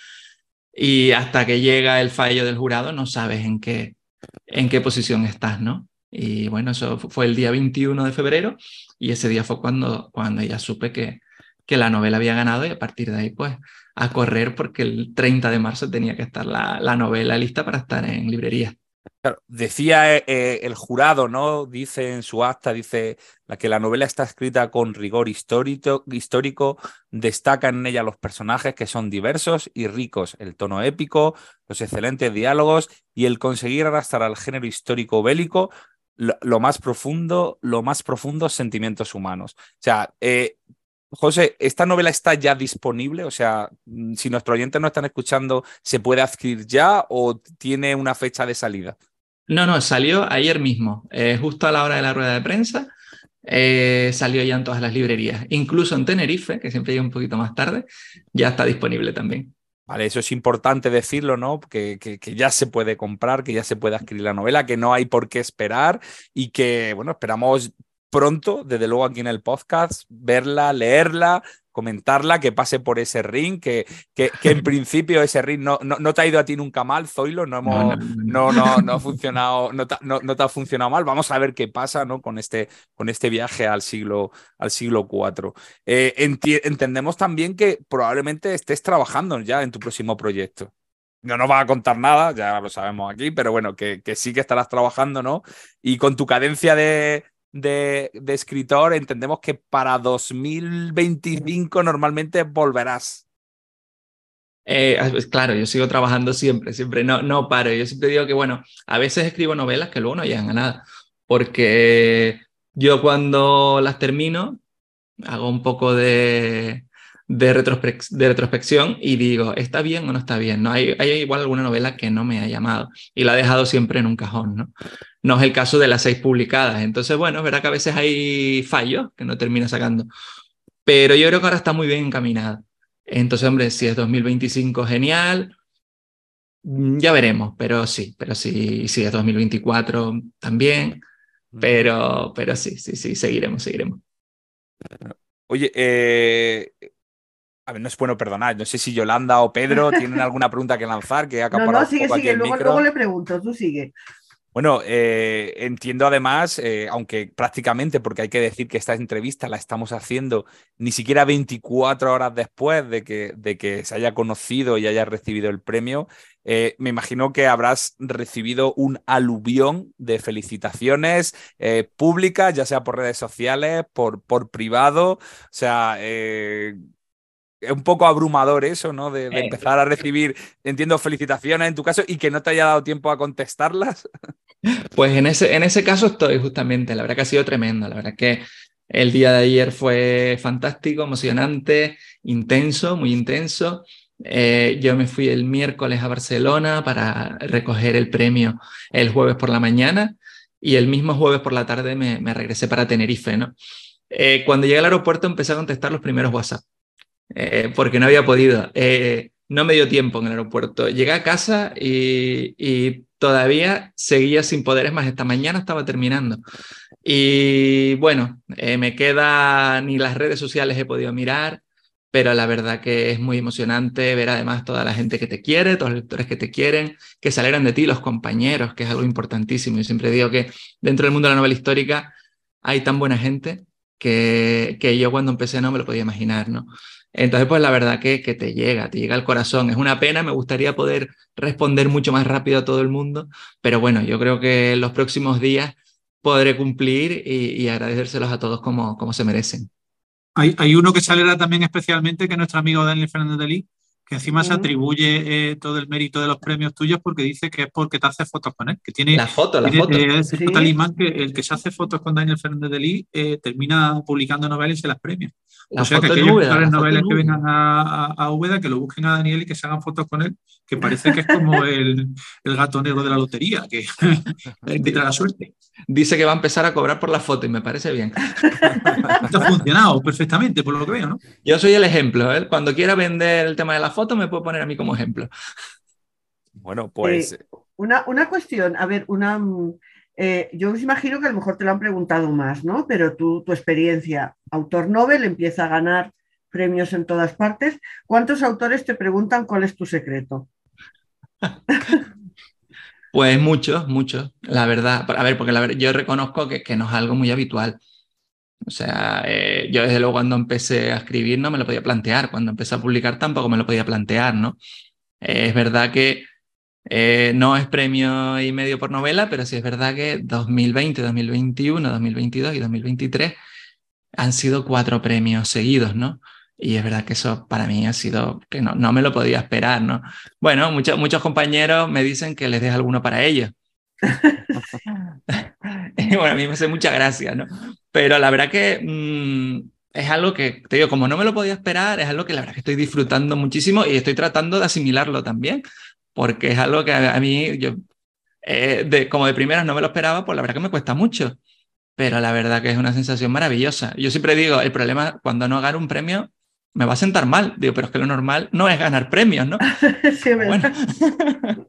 y hasta que llega el fallo del jurado no sabes en qué, en qué posición estás, ¿no? Y bueno, eso fue el día 21 de febrero y ese día fue cuando, cuando ya supe que, que la novela había ganado y a partir de ahí pues a correr porque el 30 de marzo tenía que estar la, la novela lista para estar en librería. Decía eh, el jurado, ¿no? Dice en su acta, dice la que la novela está escrita con rigor histórico, histórico, destacan en ella los personajes que son diversos y ricos, el tono épico, los excelentes diálogos y el conseguir arrastrar al género histórico bélico lo, más profundo, lo más profundos sentimientos humanos. O sea, eh, José, ¿esta novela está ya disponible? O sea, mm, si nuestros oyentes no están escuchando, ¿se puede adquirir ya o tiene una fecha de salida? No, no, salió ayer mismo, eh, justo a la hora de la rueda de prensa. Eh, salió ya en todas las librerías, incluso en Tenerife, que siempre llega un poquito más tarde, ya está disponible también. Vale, eso es importante decirlo, ¿no? Que, que, ya se puede comprar, que ya se puede adquirir la novela, que no hay por qué esperar y que, bueno, esperamos pronto, desde luego aquí en el podcast, verla, leerla, comentarla, que pase por ese ring, que, que, que en principio ese ring no, no, no, te ha ido a ti nunca mal, Zoilo, no, hemos, no, no, no, ha funcionado, no te, no, no, te ha funcionado mal. Vamos a ver qué pasa ¿no? con, este, con este viaje al siglo, al siglo IV. Eh, enti entendemos también que probablemente estés trabajando ya en tu próximo proyecto no nos va a contar nada, ya lo sabemos aquí, pero bueno, que, que, sí que estarás trabajando, ¿no? Y con tu cadencia de, de, escritor, entendemos que para 2025 normalmente volverás. Eh, pues claro, yo sigo trabajando siempre, siempre, no, no paro. Yo siempre digo que, bueno, a veces escribo novelas que luego no llegan a nada, porque yo cuando las termino hago un poco de, de, retrospec de, retrospección y digo, ¿está bien o no está bien? ¿no? Hay, hay, igual alguna novela que no me ha llamado y la he dejado siempre en un cajón, ¿no? No es el caso de las seis publicadas. Entonces, bueno, es verdad que a veces hay fallos que no termina sacando, pero yo creo que ahora está muy bien encaminada. Entonces, hombre, si es 2025, genial. Ya veremos, pero sí, pero sí, si es 2024 también, pero, pero sí, sí, sí, seguiremos, seguiremos. Oye, eh, a ver, no es bueno perdonar. No sé si Yolanda o Pedro tienen alguna pregunta que lanzar que ha no, no, sigue, sigue. Luego, luego, le pregunto, tú sigue. Bueno, eh, entiendo además, eh, aunque prácticamente, porque hay que decir que esta entrevista la estamos haciendo ni siquiera 24 horas después de que, de que se haya conocido y haya recibido el premio, eh, me imagino que habrás recibido un aluvión de felicitaciones públicas, ya sea por redes sociales, por, por privado. O sea, es un poco abrumador eso, ¿no? De, de, empezar a recibir, entiendo, felicitaciones en tu caso y que no te haya dado tiempo a contestarlas. Pues en ese, en ese caso estoy justamente, la verdad que ha sido tremendo, la verdad que el día de ayer fue fantástico, emocionante, intenso, muy intenso. Eh, yo me fui el miércoles a Barcelona para recoger el premio el jueves por la mañana y el mismo jueves por la tarde me, me regresé para Tenerife, ¿no? Eh, cuando llegué al aeropuerto empecé a contestar los primeros WhatsApp, eh, porque no había podido. Eh, no me dio tiempo en el aeropuerto. Llegué a casa y, y todavía seguía sin poderes más. Esta mañana estaba terminando. Y bueno, eh, me queda, ni las redes sociales he podido mirar, pero la verdad que es muy emocionante ver además toda la gente que te quiere, todos los lectores que te quieren, que se alegran de ti, los compañeros, que es algo importantísimo. Yo siempre digo que dentro del mundo de la novela histórica hay tan buena gente que, que yo cuando empecé no me lo podía imaginar, ¿no? Entonces, pues la verdad que, que te llega, te llega al corazón. Es una pena, me gustaría poder responder mucho más rápido a todo el mundo, pero bueno, yo creo que en los próximos días podré cumplir y, y agradecérselos a todos como, como se merecen. Hay, uno que se alegra también especialmente, que es nuestro amigo Daniel Fernández de Lee, que encima se atribuye eh, todo el mérito de los premios tuyos porque dice que es porque te hace fotos con él, que tiene la foto, la tiene, foto. Eh, ese talismán que el que se hace fotos con Daniel Fernández de Lee eh, termina publicando novelas y se las premia. La o sea que aquellos Úbeda, novelas que vengan a, a, a Úbeda, que lo busquen a Daniel y que se hagan fotos con él, que parece que es como el, el gato negro de la lotería, que te trae la suerte. Dice que va a empezar a cobrar por la foto y me parece bien. Esto ha funcionado perfectamente, por lo que veo, ¿no? Yo soy el ejemplo. ¿eh? Cuando quiera vender el tema de la foto, me puedo poner a mí como ejemplo. Bueno, pues. Eh, una, una, cuestión, a ver, una. Eh, yo os imagino que a lo mejor te lo han preguntado más, ¿no? Pero tú, tu experiencia, autor Nobel, empieza a ganar premios en todas partes. ¿Cuántos autores te preguntan cuál es tu secreto? Pues muchos, muchos, la verdad. A ver, porque la yo reconozco que, que, no es algo muy habitual. O sea, eh, yo desde luego cuando empecé a escribir no me lo podía plantear, cuando empecé a publicar tampoco me lo podía plantear, ¿no? Eh, es verdad que eh, no es premio y medio por novela, pero sí es verdad que 2020, 2021, 2022 y 2023 han sido cuatro premios seguidos, ¿no? Y es verdad que eso para mí ha sido que no, no me lo podía esperar, ¿no? Bueno, muchos, muchos compañeros me dicen que les deje alguno para ellos. y bueno, a mí me hace mucha gracia, ¿no? Pero la verdad que mmm, es algo que, te digo, como no me lo podía esperar, es algo que la verdad que estoy disfrutando muchísimo y estoy tratando de asimilarlo también, porque es algo que a, a mí, yo, eh, de, como de primeras no me lo esperaba, pues la verdad que me cuesta mucho. Pero la verdad que es una sensación maravillosa. Yo siempre digo, el problema cuando no gano un premio me va a sentar mal. Digo, pero es que lo normal no es ganar premios, ¿no? sí, bueno.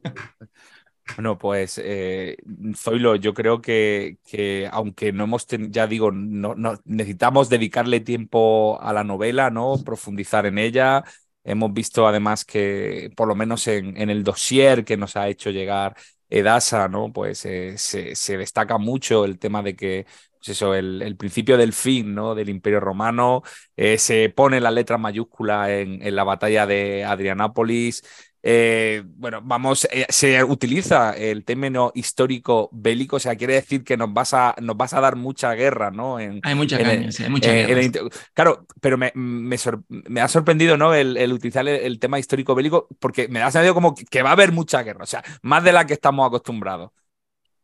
Bueno, pues eh, Zoilo, yo creo que, que aunque no hemos, ya digo, no, no, necesitamos dedicarle tiempo a la novela, ¿no? Profundizar en ella. Hemos visto además que, por lo menos en, en el dossier que nos ha hecho llegar Edasa, ¿no? Pues eh, se, se, destaca mucho el tema de que, pues eso, el, el, principio del fin, ¿no? Del Imperio Romano, eh, se pone la letra mayúscula en, en la batalla de Adrianápolis. Eh, bueno, vamos, eh, se utiliza el término histórico bélico, o sea, quiere decir que nos vas a, nos vas a dar mucha guerra, ¿no? En, hay mucha caña, el, sí, hay mucha guerra. El, claro, pero me, me, sor, me, ha sorprendido, ¿no? El, el utilizar el, tema histórico bélico, porque me da sentido como que, va a haber mucha guerra, o sea, más de la que estamos acostumbrados.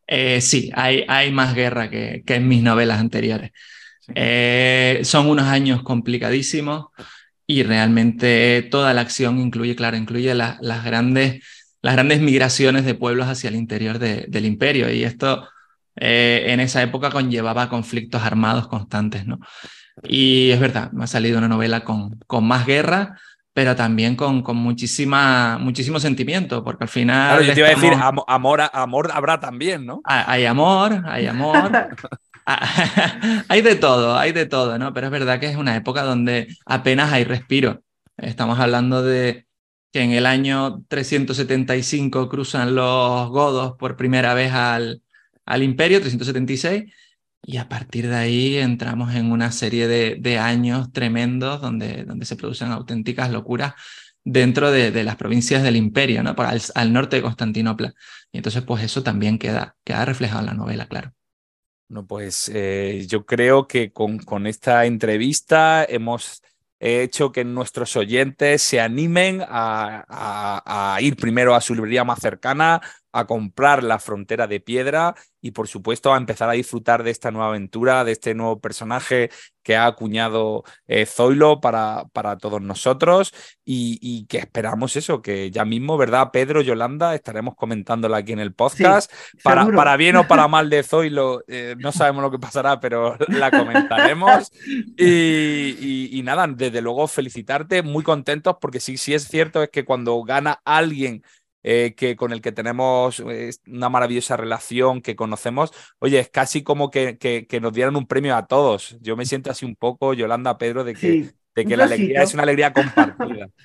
Eh, sí, hay, hay más guerra que, que en mis novelas anteriores. Sí. son unos años complicadísimos y realmente toda la acción incluye, claro, incluye la, las, grandes, las grandes migraciones de pueblos hacia el interior de, del imperio y esto eh, en esa época conllevaba conflictos armados constantes, ¿no? Y es verdad, me ha salido una novela con, con más guerra, pero también con, con muchísima, muchísimo sentimiento, porque al final... Claro, yo te iba a decir, amor, amor habrá también, ¿no? Hay amor, hay amor. hay de todo, hay de todo, ¿no? Pero es verdad que es una época donde apenas hay respiro. Estamos hablando de que en el año 375 cruzan los godos por primera vez al, al Imperio, 376, y a partir de ahí entramos en una serie de, de años tremendos donde, donde se producen auténticas locuras dentro de, de las provincias del imperio, ¿no? Al, al, norte de Constantinopla. Y entonces, pues eso también queda, queda reflejado en la novela, claro. No, pues eh, yo creo que con, con esta entrevista hemos hecho que nuestros oyentes se animen a, a, a, ir primero a su librería más cercana, a comprar la frontera de piedra y por supuesto a empezar a disfrutar de esta nueva aventura, de este nuevo personaje que ha acuñado eh, Zoilo para, para todos nosotros y, y, que esperamos eso, que ya mismo, ¿verdad? Pedro, Yolanda, estaremos comentándola aquí en el podcast. Sí, para, para, bien o para mal de Zoilo, eh, no sabemos lo que pasará, pero la comentaremos. Y, y, y, nada, desde luego felicitarte, muy contentos porque sí, sí es cierto, es que cuando gana alguien eh, que con el que tenemos eh, una maravillosa relación, que conocemos, oye, es casi como que, que, que, nos dieran un premio a todos. Yo me siento así un poco, Yolanda, Pedro, de que, sí, de que la alegría es una alegría compartida.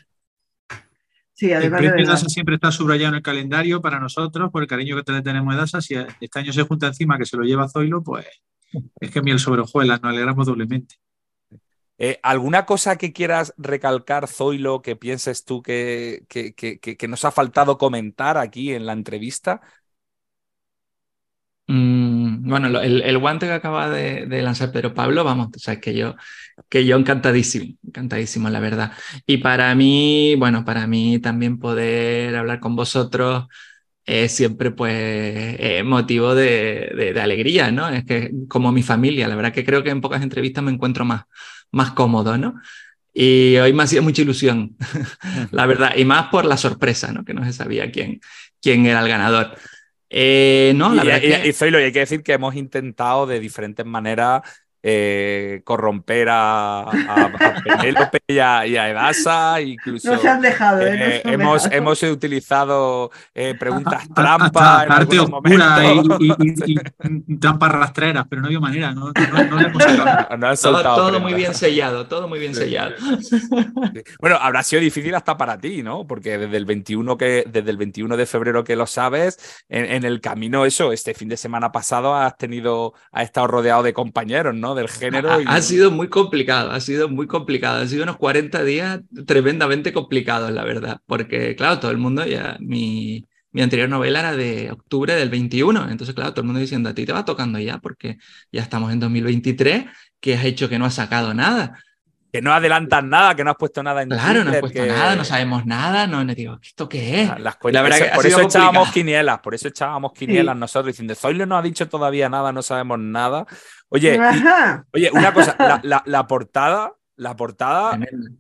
Sí, además el premio de DASA siempre está subrayado en el calendario para nosotros, por el cariño que tenemos de DASA. Si este año se junta encima que se lo lleva Zoilo, pues es que miel sobre hojuelas, nos alegramos doblemente. Eh, ¿Alguna cosa que quieras recalcar, Zoilo, que pienses tú que, que, que, nos ha faltado comentar aquí en la entrevista? Mm, bueno, el, el, guante que acaba de, lanzar Pedro Pablo, vamos, o que yo, que yo encantadísimo, encantadísimo, la verdad. Y para mí, bueno, para mí también poder hablar con vosotros es siempre pues eh, motivo de, de, de, alegría, ¿no? Es que como mi familia, la verdad que creo que en pocas entrevistas me encuentro más, más cómodo, ¿no? Y hoy me hacía mucha ilusión, la verdad, y más por la sorpresa, ¿no? Que no se sabía quién, quién era el ganador. Eh, no, la y, verdad y, que... y Zoilo, hay que decir que hemos intentado de diferentes maneras eh, corromper a, a, a Penélope y a, y a, Edasa, incluso. No se han dejado, ¿eh? eh hemos, dejado. hemos utilizado eh, preguntas trampa. en arte oscura y, y, y, trampas rastreras, pero no había manera, no, no, no le hemos. No todo, todo muy bien sellado, todo muy bien sellado. Bueno, habrá sido difícil hasta para ti, ¿no? Porque desde el 21, que, desde el 21 de febrero que lo sabes, en, en el camino, eso, este fin de semana pasado has tenido, has estado rodeado de compañeros, ¿no? Del género. Ha, y... ha, sido muy complicado, ha sido muy complicado. Han sido unos 40 días tremendamente complicados, la verdad. Porque, claro, todo el mundo ya. Mi, mi anterior novela era de octubre del 21. Entonces, claro, todo el mundo diciendo a ti te va tocando ya, porque ya estamos en 2023, que has hecho que no has sacado nada. Que no adelantas nada, que no has puesto nada en Claro, Twitter, no has puesto que... nada, no sabemos nada, no, no digo, ¿esto qué es? Las la verdad que por eso echábamos quinielas, por eso echábamos quinielas sí. nosotros diciendo, Zoilo no ha dicho todavía nada, no sabemos nada. Oye, y, oye, una cosa, la, la, la, portada, la portada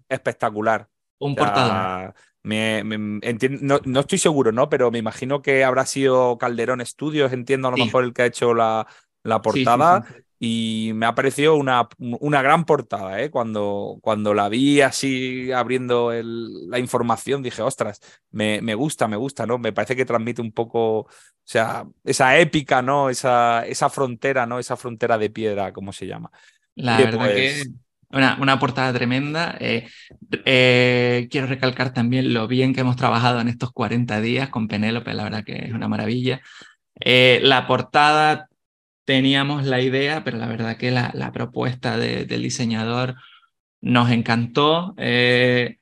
espectacular. Un o sea, portador. Me, me entiendo, no, no, estoy seguro, ¿no? Pero me imagino que habrá sido Calderón Estudios, entiendo a lo sí. mejor el que ha hecho la, la portada. Sí, y me ha parecido una, una gran portada, ¿eh? Cuando, cuando la vi así abriendo el, la información, dije, ostras, me, me, gusta, me gusta, ¿no? Me parece que transmite un poco, o sea, esa épica, ¿no? Esa, esa frontera, ¿no? Esa frontera de piedra, ¿cómo se llama? La y verdad pues... que una, una, portada tremenda. Eh, eh, quiero recalcar también lo bien que hemos trabajado en estos 40 días con Penélope, la verdad que es una maravilla. Eh, la portada teníamos la idea, pero la verdad que la, la propuesta de, del diseñador nos encantó. Eh,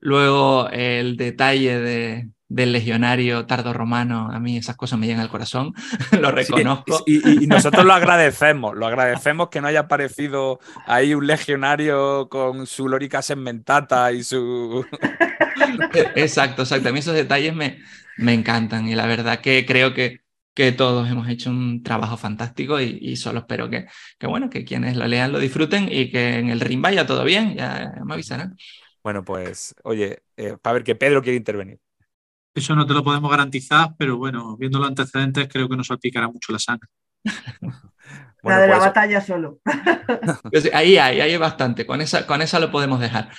luego el detalle de, del legionario tardo romano, a mí esas cosas me llegan al corazón, lo reconozco. Sí, y, y, nosotros lo agradecemos, lo agradecemos que no haya aparecido ahí un legionario con su lórica segmentata y su... exacto, exacto, a mí esos detalles me, me encantan y la verdad que creo que que todos hemos hecho un trabajo fantástico y, y solo espero que, que, bueno, que quienes lo lean lo disfruten y que en el ring vaya todo bien, ya me avisarán. Bueno, pues, oye, eh, para ver que Pedro quiere intervenir. Eso no te lo podemos garantizar, pero bueno, viendo los antecedentes creo que nos salpicará mucho la sangre. bueno, la de pues... la batalla solo. Pues ahí hay, hay bastante, con esa, con esa lo podemos dejar.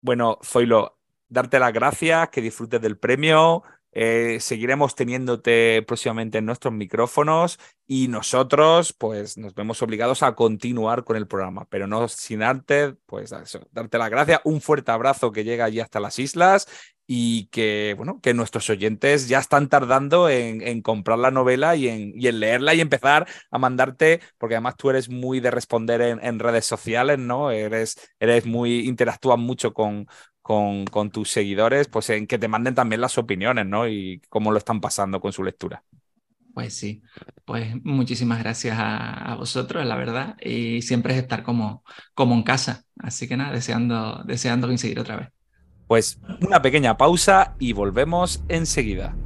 Bueno, Zoilo, darte las gracias, que disfrutes del premio, Eh, seguiremos teniéndote próximamente en nuestros micrófonos y nosotros, pues, nos vemos obligados a continuar con el programa, pero no sin antes, pues, darte las gracias. Un fuerte abrazo que llega allí hasta las islas y que, bueno, que nuestros oyentes ya están tardando en, comprar la novela y en, y en, leerla y empezar a mandarte, porque además tú eres muy de responder en, redes sociales, ¿no? Eres, eres muy, interactúas mucho con, con, con, tus seguidores, pues en que te manden también las opiniones, ¿no? Y cómo lo están pasando con su lectura. Pues sí, pues muchísimas gracias a, a, vosotros, la verdad, y siempre es estar como, como en casa. Así que nada, deseando, deseando coincidir otra vez. Pues una pequeña pausa y volvemos enseguida.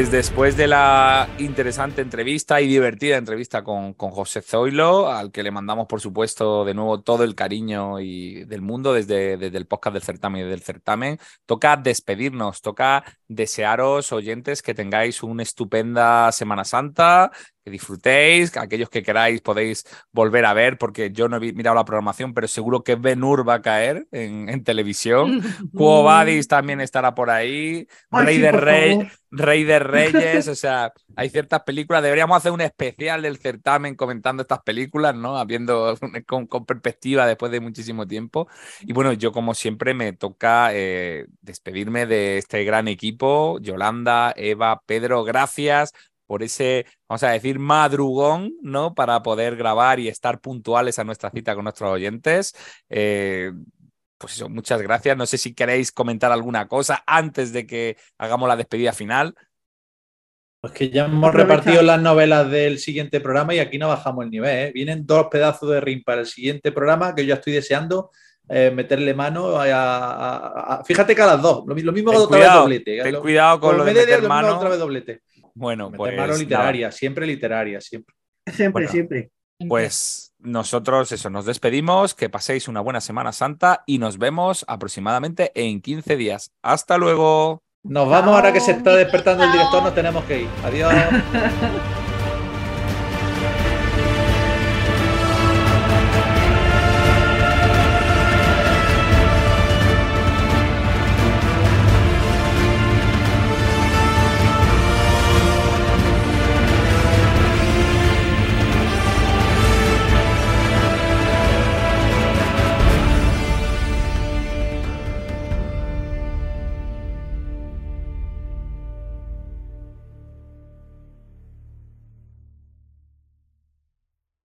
Pues después de la interesante entrevista y divertida entrevista con, con, José Zoilo, al que le mandamos, por supuesto, de nuevo todo el cariño y del mundo desde, desde el podcast del certamen y del certamen, toca despedirnos, toca desearos, oyentes, que tengáis una estupenda Semana Santa, que disfrutéis, aquellos que queráis podéis volver a ver, porque yo no he mirado la programación, pero seguro que Ben Hur va a caer en, televisión. Quo Vadis también estará por ahí. Rey, de Rey, Rey de Reyes, o sea, hay ciertas películas. Deberíamos hacer un especial del certamen comentando estas películas, ¿no? Habiendo con, perspectiva después de muchísimo tiempo. Y bueno, yo como siempre me toca eh, despedirme de este gran equipo. Yolanda, Eva, Pedro, gracias por ese, vamos a decir, madrugón, ¿no? Para poder grabar y estar puntuales a nuestra cita con nuestros oyentes. Eh, pues eso, muchas gracias. No sé si queréis comentar alguna cosa antes de que hagamos la despedida final. Pues que ya hemos repartido las novelas del siguiente programa y aquí no bajamos el nivel. ¿eh? Vienen dos pedazos de ring para el siguiente programa que yo ya estoy deseando eh, meterle mano a, Fíjate que a las dos, lo, mismo que otra vez doblete. Ten cuidado con lo de meter mano. Otra vez doblete. Bueno, pues. Mano literaria, siempre literaria, siempre. Siempre, siempre. Pues nosotros, eso, nos despedimos, que paséis una buena Semana Santa y nos vemos aproximadamente en 15 días. Hasta luego. Nos vamos ahora que se está despertando el director, nos tenemos que ir. Adiós.